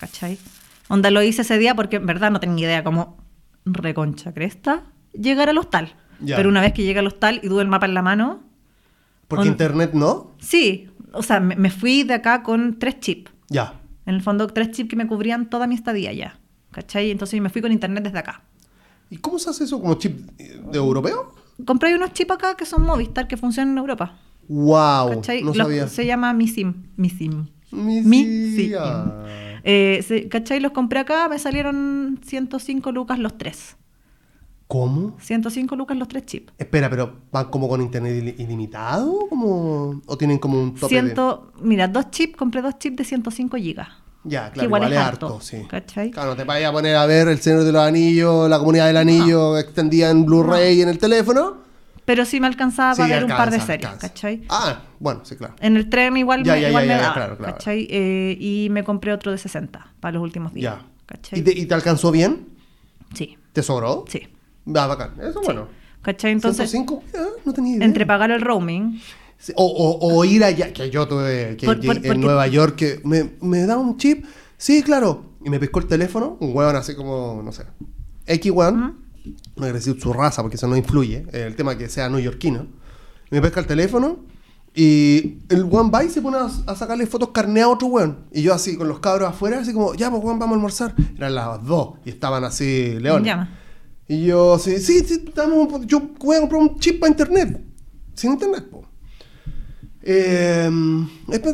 B: ¿Cachai? Onda lo hice ese día porque en verdad no tenía idea cómo reconcha cresta llegar al hostal.
A: Ya.
B: Pero una vez que llegué al hostal y tuve el mapa en la mano,
A: Porque
B: On-
A: internet no.
B: sí, o sea, me, me fui de acá con tres chips.
A: Ya.
B: En el fondo, tres chips que me cubrían toda mi estadía ya. ¿Cachai? Entonces me fui con internet desde acá.
A: ¿Y cómo se hace eso? ¿Como chip de europeo?
B: Compré unos chips acá que son Movistar que funcionan en Europa.
A: ¡Wow!
B: ¿Cachai?
A: No
B: Los-
A: sabía.
B: se llama Mi SIM. Mi SIM.
A: Mi
B: Mi
A: sim.
B: Eh, se- ¿Cachai? Los compré acá, me salieron 105 lucas los tres.
A: ¿Cómo?
B: 105 lucas los tres chips.
A: Espera, pero ¿van como con internet ili- ilimitado? Como... ¿O tienen como un tope de...?
B: Ciento, Mira, dos chips, compré dos chips de 105 gigas.
A: Ya, claro,
B: igual
A: igual,
B: es harto,
A: harto, sí.
B: ¿cachai?
A: Claro, no te vayas a poner a ver El Señor de los Anillos, la comunidad del anillo extendida en Blu-ray en el teléfono.
B: Pero sí me alcanzaba
A: Sí,
B: para ver un par de
A: alcanza,
B: series,
A: alcanza.
B: ¿cachai?
A: Ah, bueno, sí, claro.
B: En el tren igual
A: Ya,
B: me,
A: ya,
B: igual
A: ya,
B: me
A: ya,
B: daba,
A: claro, claro.
B: ¿cachai? Eh, y me compré otro de 60 para los últimos días.
A: Ya.
B: ¿Cachai?
A: ¿Y te, y te alcanzó bien?
B: Sí,
A: ¿Te sobró?
B: sí.
A: Va, bacán. Eso bueno.
B: ¿Cachai? Entonces,
A: 105, mira, no tenía idea.
B: entre pagar el roaming,
A: Sí, O, o- o ir allá, que yo tuve que
B: Por- por-
A: en
B: porque-
A: Nueva York, que me, me da un chip. Sí, claro. Y me pescó el teléfono, un hueón así como, no sé, X hueón. No voy a decir su raza porque eso no influye. eh, El tema que sea neoyorquino. Me pesca el teléfono y el hueón va y se pone a, a sacarle fotos carne a otro hueón. Y yo así con los cabros afuera, así como, ya, pues hueón, vamos a almorzar. Eran las dos y estaban así, leones.
B: llama.
A: Y yo, sí, sí, sí, estamos, yo voy a comprar un chip para internet. Sin internet, po. Eh,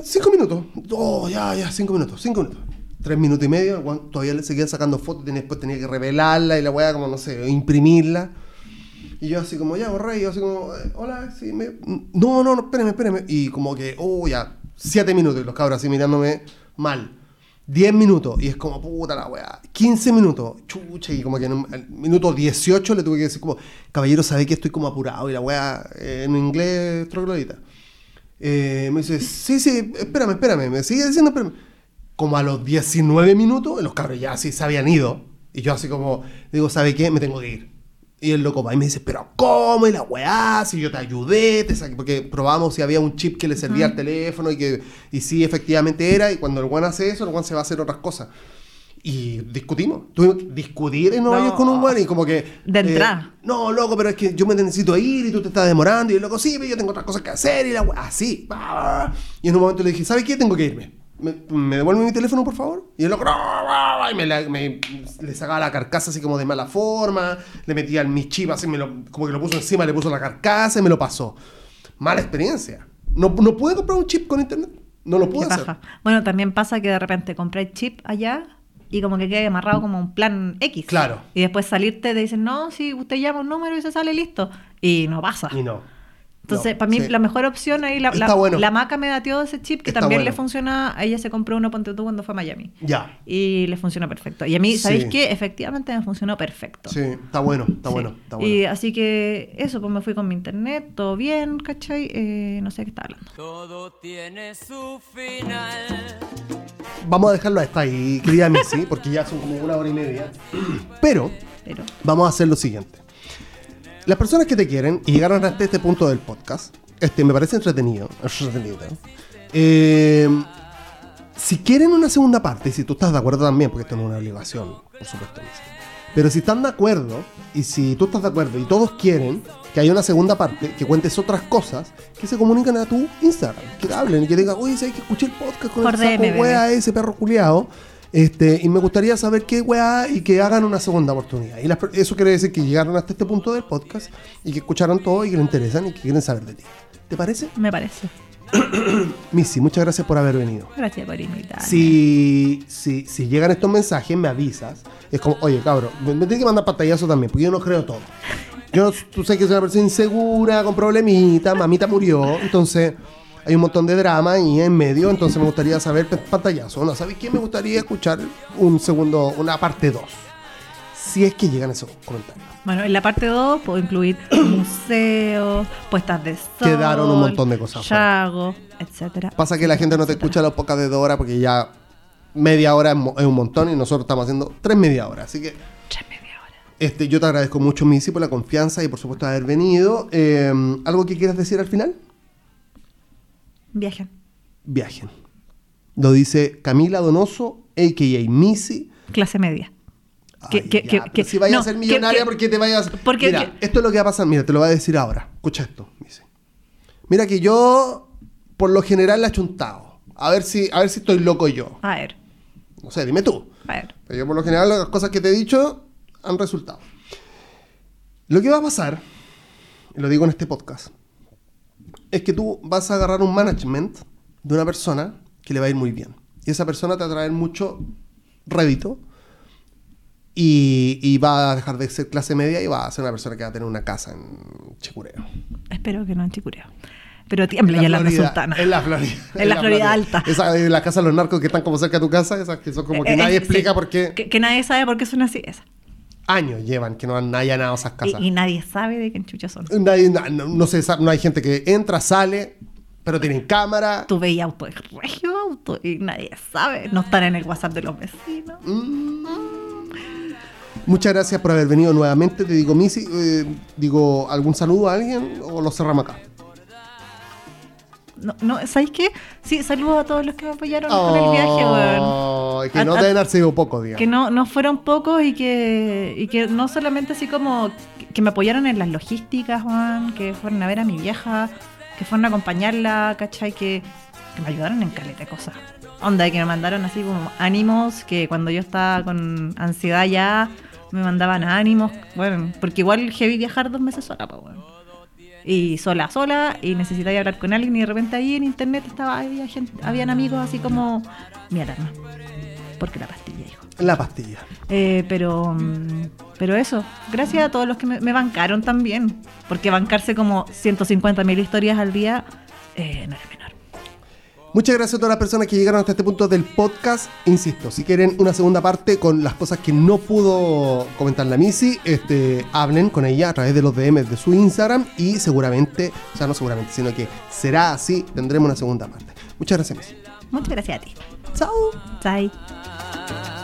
A: cinco minutos. Oh, ya, ya, cinco minutos, cinco minutos. Tres minutos y medio, todavía le seguían sacando fotos, tenía- después tenía que revelarla y la weá, como no sé, imprimirla. Y yo así como, ya, borré, y yo así como, eh, hola, sí, me... No, no, no, espérame, espérame. Y como que, oh, ya, siete minutos, y los cabros así mirándome mal. Diez minutos, y es como, puta la weá. 15 minutos, chucha, y como que en al minuto 18 le tuve que decir como, caballero, sabe que estoy como apurado, y la weá, eh, en inglés, troglodita. Eh, me dice, sí, sí, espérame, espérame. Me sigue diciendo, espérame. Como a los 19 minutos, los cabros ya así se habían ido. Y yo así como, digo, ¿sabe qué? Me tengo que ir. Y el loco va y me dice, pero ¿cómo? Y la weá, si yo te ayudé, te saqué", porque probamos si había un chip que le servía al teléfono y que y sí, efectivamente era. Y cuando el weón hace eso, el weón se va a hacer otras cosas. Y discutimos. Tuvimos que discutir en Nueva
B: No.
A: York con un weón y como que...
B: De
A: eh,
B: entrada.
A: no, loco, pero es que yo me necesito ir y tú te estás demorando. Y el loco, sí, pero yo tengo otras cosas que hacer. Y la así. Y en un momento le dije, ¿sabes qué? Tengo que irme. ¿me, me devuelve mi teléfono, por favor? Y el loco, "No", y me, la- me- le sacaba la carcasa así como de mala forma, le metía mi chip así, me lo, como que lo puso encima, le puso la carcasa y me lo pasó. Mala experiencia. No, no pude comprar un chip con internet. No lo pude hacer.
B: Bueno, también pasa que de repente compráis chip allá y como que queda amarrado como un plan X.
A: Claro.
B: Y después salirte te dicen, no, si usted llama un número y se sale listo. Y no pasa.
A: Y no.
B: Entonces,
A: No,
B: para mí,
A: sí.
B: la mejor opción ahí, la,
A: Está
B: la,
A: bueno.
B: la maca me dateó ese chip que
A: Está
B: también
A: bueno.
B: le funciona. Ella se compró uno, ponte tú, cuando fue a Miami.
A: Ya.
B: Y le funcionó perfecto. Y a mí, ¿sabéis
A: Sí.
B: qué? Efectivamente me funcionó perfecto.
A: Sí, está bueno, está
B: Sí.
A: bueno, está bueno.
B: Y así que eso, pues me fui con mi internet, todo bien, ¿cachai? Eh, no sé de qué estaba hablando.
C: Todo tiene su final.
A: Vamos a dejarlo hasta ahí, querida Missy, porque ya son como una hora y media. Pero
B: Pero
A: vamos a hacer lo siguiente. Las personas que te quieren y llegaron hasta este punto del podcast, este me parece entretenido, entretenido. Eh, si quieren una segunda parte, si tú estás de acuerdo también, porque esto no es una obligación, por supuesto. Pero si están de acuerdo, y si tú estás de acuerdo y todos quieren que haya una segunda parte, que cuentes otras cosas, que se comunican a tu Instagram, que hablen y que digan, oye, ¿sabes que escuché el podcast con
B: Por
A: el sapo
B: DM,
A: wea ese perro culiado? Este, y me gustaría saber qué weá y que hagan una segunda oportunidad. Y las eso quiere decir que llegaron hasta este punto del podcast y que escucharon todo y que le interesan y que quieren saber de ti. ¿Te parece?
B: me parece.
A: Missy, muchas gracias por haber venido.
B: Gracias por invitarme.
A: Si, si, si llegan estos mensajes, me avisas. Es como, oye, cabrón, me, me tienes que mandar pantallazo también, porque yo no creo todo. Yo, tú sabes que soy una persona insegura, con problemitas, mamita murió, entonces hay un montón de drama y en medio, entonces me gustaría saber p- pantallazo. ¿No sabes qué? Me gustaría escuchar un segundo, una parte 2. Si es que llegan esos comentarios.
B: Bueno, en la parte 2 puedo incluir museos, puestas de sol,
A: Quedaron un montón de cosas.
B: Chago, etcétera.
A: Pasa que la gente no te escucha los pocas de dos horas porque ya media hora es un montón y nosotros estamos haciendo tres media horas. Así que
B: Tres media hora.
A: Este, yo te agradezco mucho, Missy, por la confianza y por supuesto haber venido. Eh, ¿Algo que quieras decir al final?
B: Viajen.
A: Viajen. Lo dice Camila Donoso, a.k.a. Missy.
B: Clase media. Que-
A: Ay,
B: que-
A: ya,
B: que-
A: pero
B: que-
A: si vayas
B: no,
A: a ser millonaria,
B: que-
A: porque te vayas?
B: porque-
A: Mira,
B: que-
A: esto es lo que va a pasar. Mira, te lo voy a decir ahora. Escucha esto, Missy. Mira que yo, por lo general, la he chuntado. A ver si, a ver si estoy loco yo.
B: A ver,
A: No sé, dime tú.
B: a ver.
A: Pero yo por lo general las cosas que te he dicho han resultado. Lo que va a pasar, y lo digo en este podcast, es que tú vas a agarrar un management de una persona que le va a ir muy bien. Y esa persona te va a traer mucho rédito y, y va a dejar de ser clase media y va a ser una persona que va a tener una casa en Chicureo.
B: Espero que no en Chicureo. Pero tiembla ya en la
A: Florida,
B: Sultana.
A: En la Florida.
B: En la Florida alta.
A: Esa de la casa de los narcos que están como cerca de tu casa, esas que son como que
B: Eh,
A: nadie
B: eh,
A: explica
B: sí.
A: por qué.
B: Que, que nadie sabe por qué son así esas.
A: Años llevan que no han allanado esas casas.
B: Y, y nadie sabe de qué enchuchas son.
A: Nadie- no, no- no se sabe- no hay gente que entra, sale, pero tienen cámara.
B: Tú veías auto, es regio auto, y nadie sabe. No están en el WhatsApp de los vecinos.
A: Muchas gracias por haber venido nuevamente. Te digo, Missy, eh, digo, ¿algún saludo a alguien o lo cerramos acá?
B: No, no, ¿sabéis qué? Sí, saludos a todos los que me apoyaron con el viaje, weón.
A: Oh, que
B: A-
A: no deben haber sido poco, digamos.
B: Que no, no fueron pocos y que, y que no solamente así como que, que me apoyaron en las logísticas, Juan, que fueron a ver a mi vieja, que fueron a acompañarla, ¿cachai? Que, que me ayudaron en caleta de cosas. Onda, que me mandaron así como ánimos, que cuando yo estaba con ansiedad ya me mandaban ánimos, bueno, porque igual heavy viajar dos meses sola, pues, bueno. Y sola, sola, y necesitaba hablar con alguien, y de repente ahí en internet estaba, había gente, habían amigos así como mi alarma. Porque la pastilla, hijo.
A: La pastilla.
B: Eh, pero, pero eso, gracias a todos los que me, me bancaron también, porque bancarse como 150 mil historias al día eh, no era menor.
A: Muchas gracias a todas las personas que llegaron hasta este punto del podcast. Insisto, si quieren una segunda parte con las cosas que no pudo comentar la Missy, este, hablen con ella a través de los DMs de su Instagram y seguramente, o sea, no seguramente, sino que será así, tendremos una segunda parte. Muchas gracias, Missy.
B: Muchas gracias a ti.
A: Chao.
B: Bye.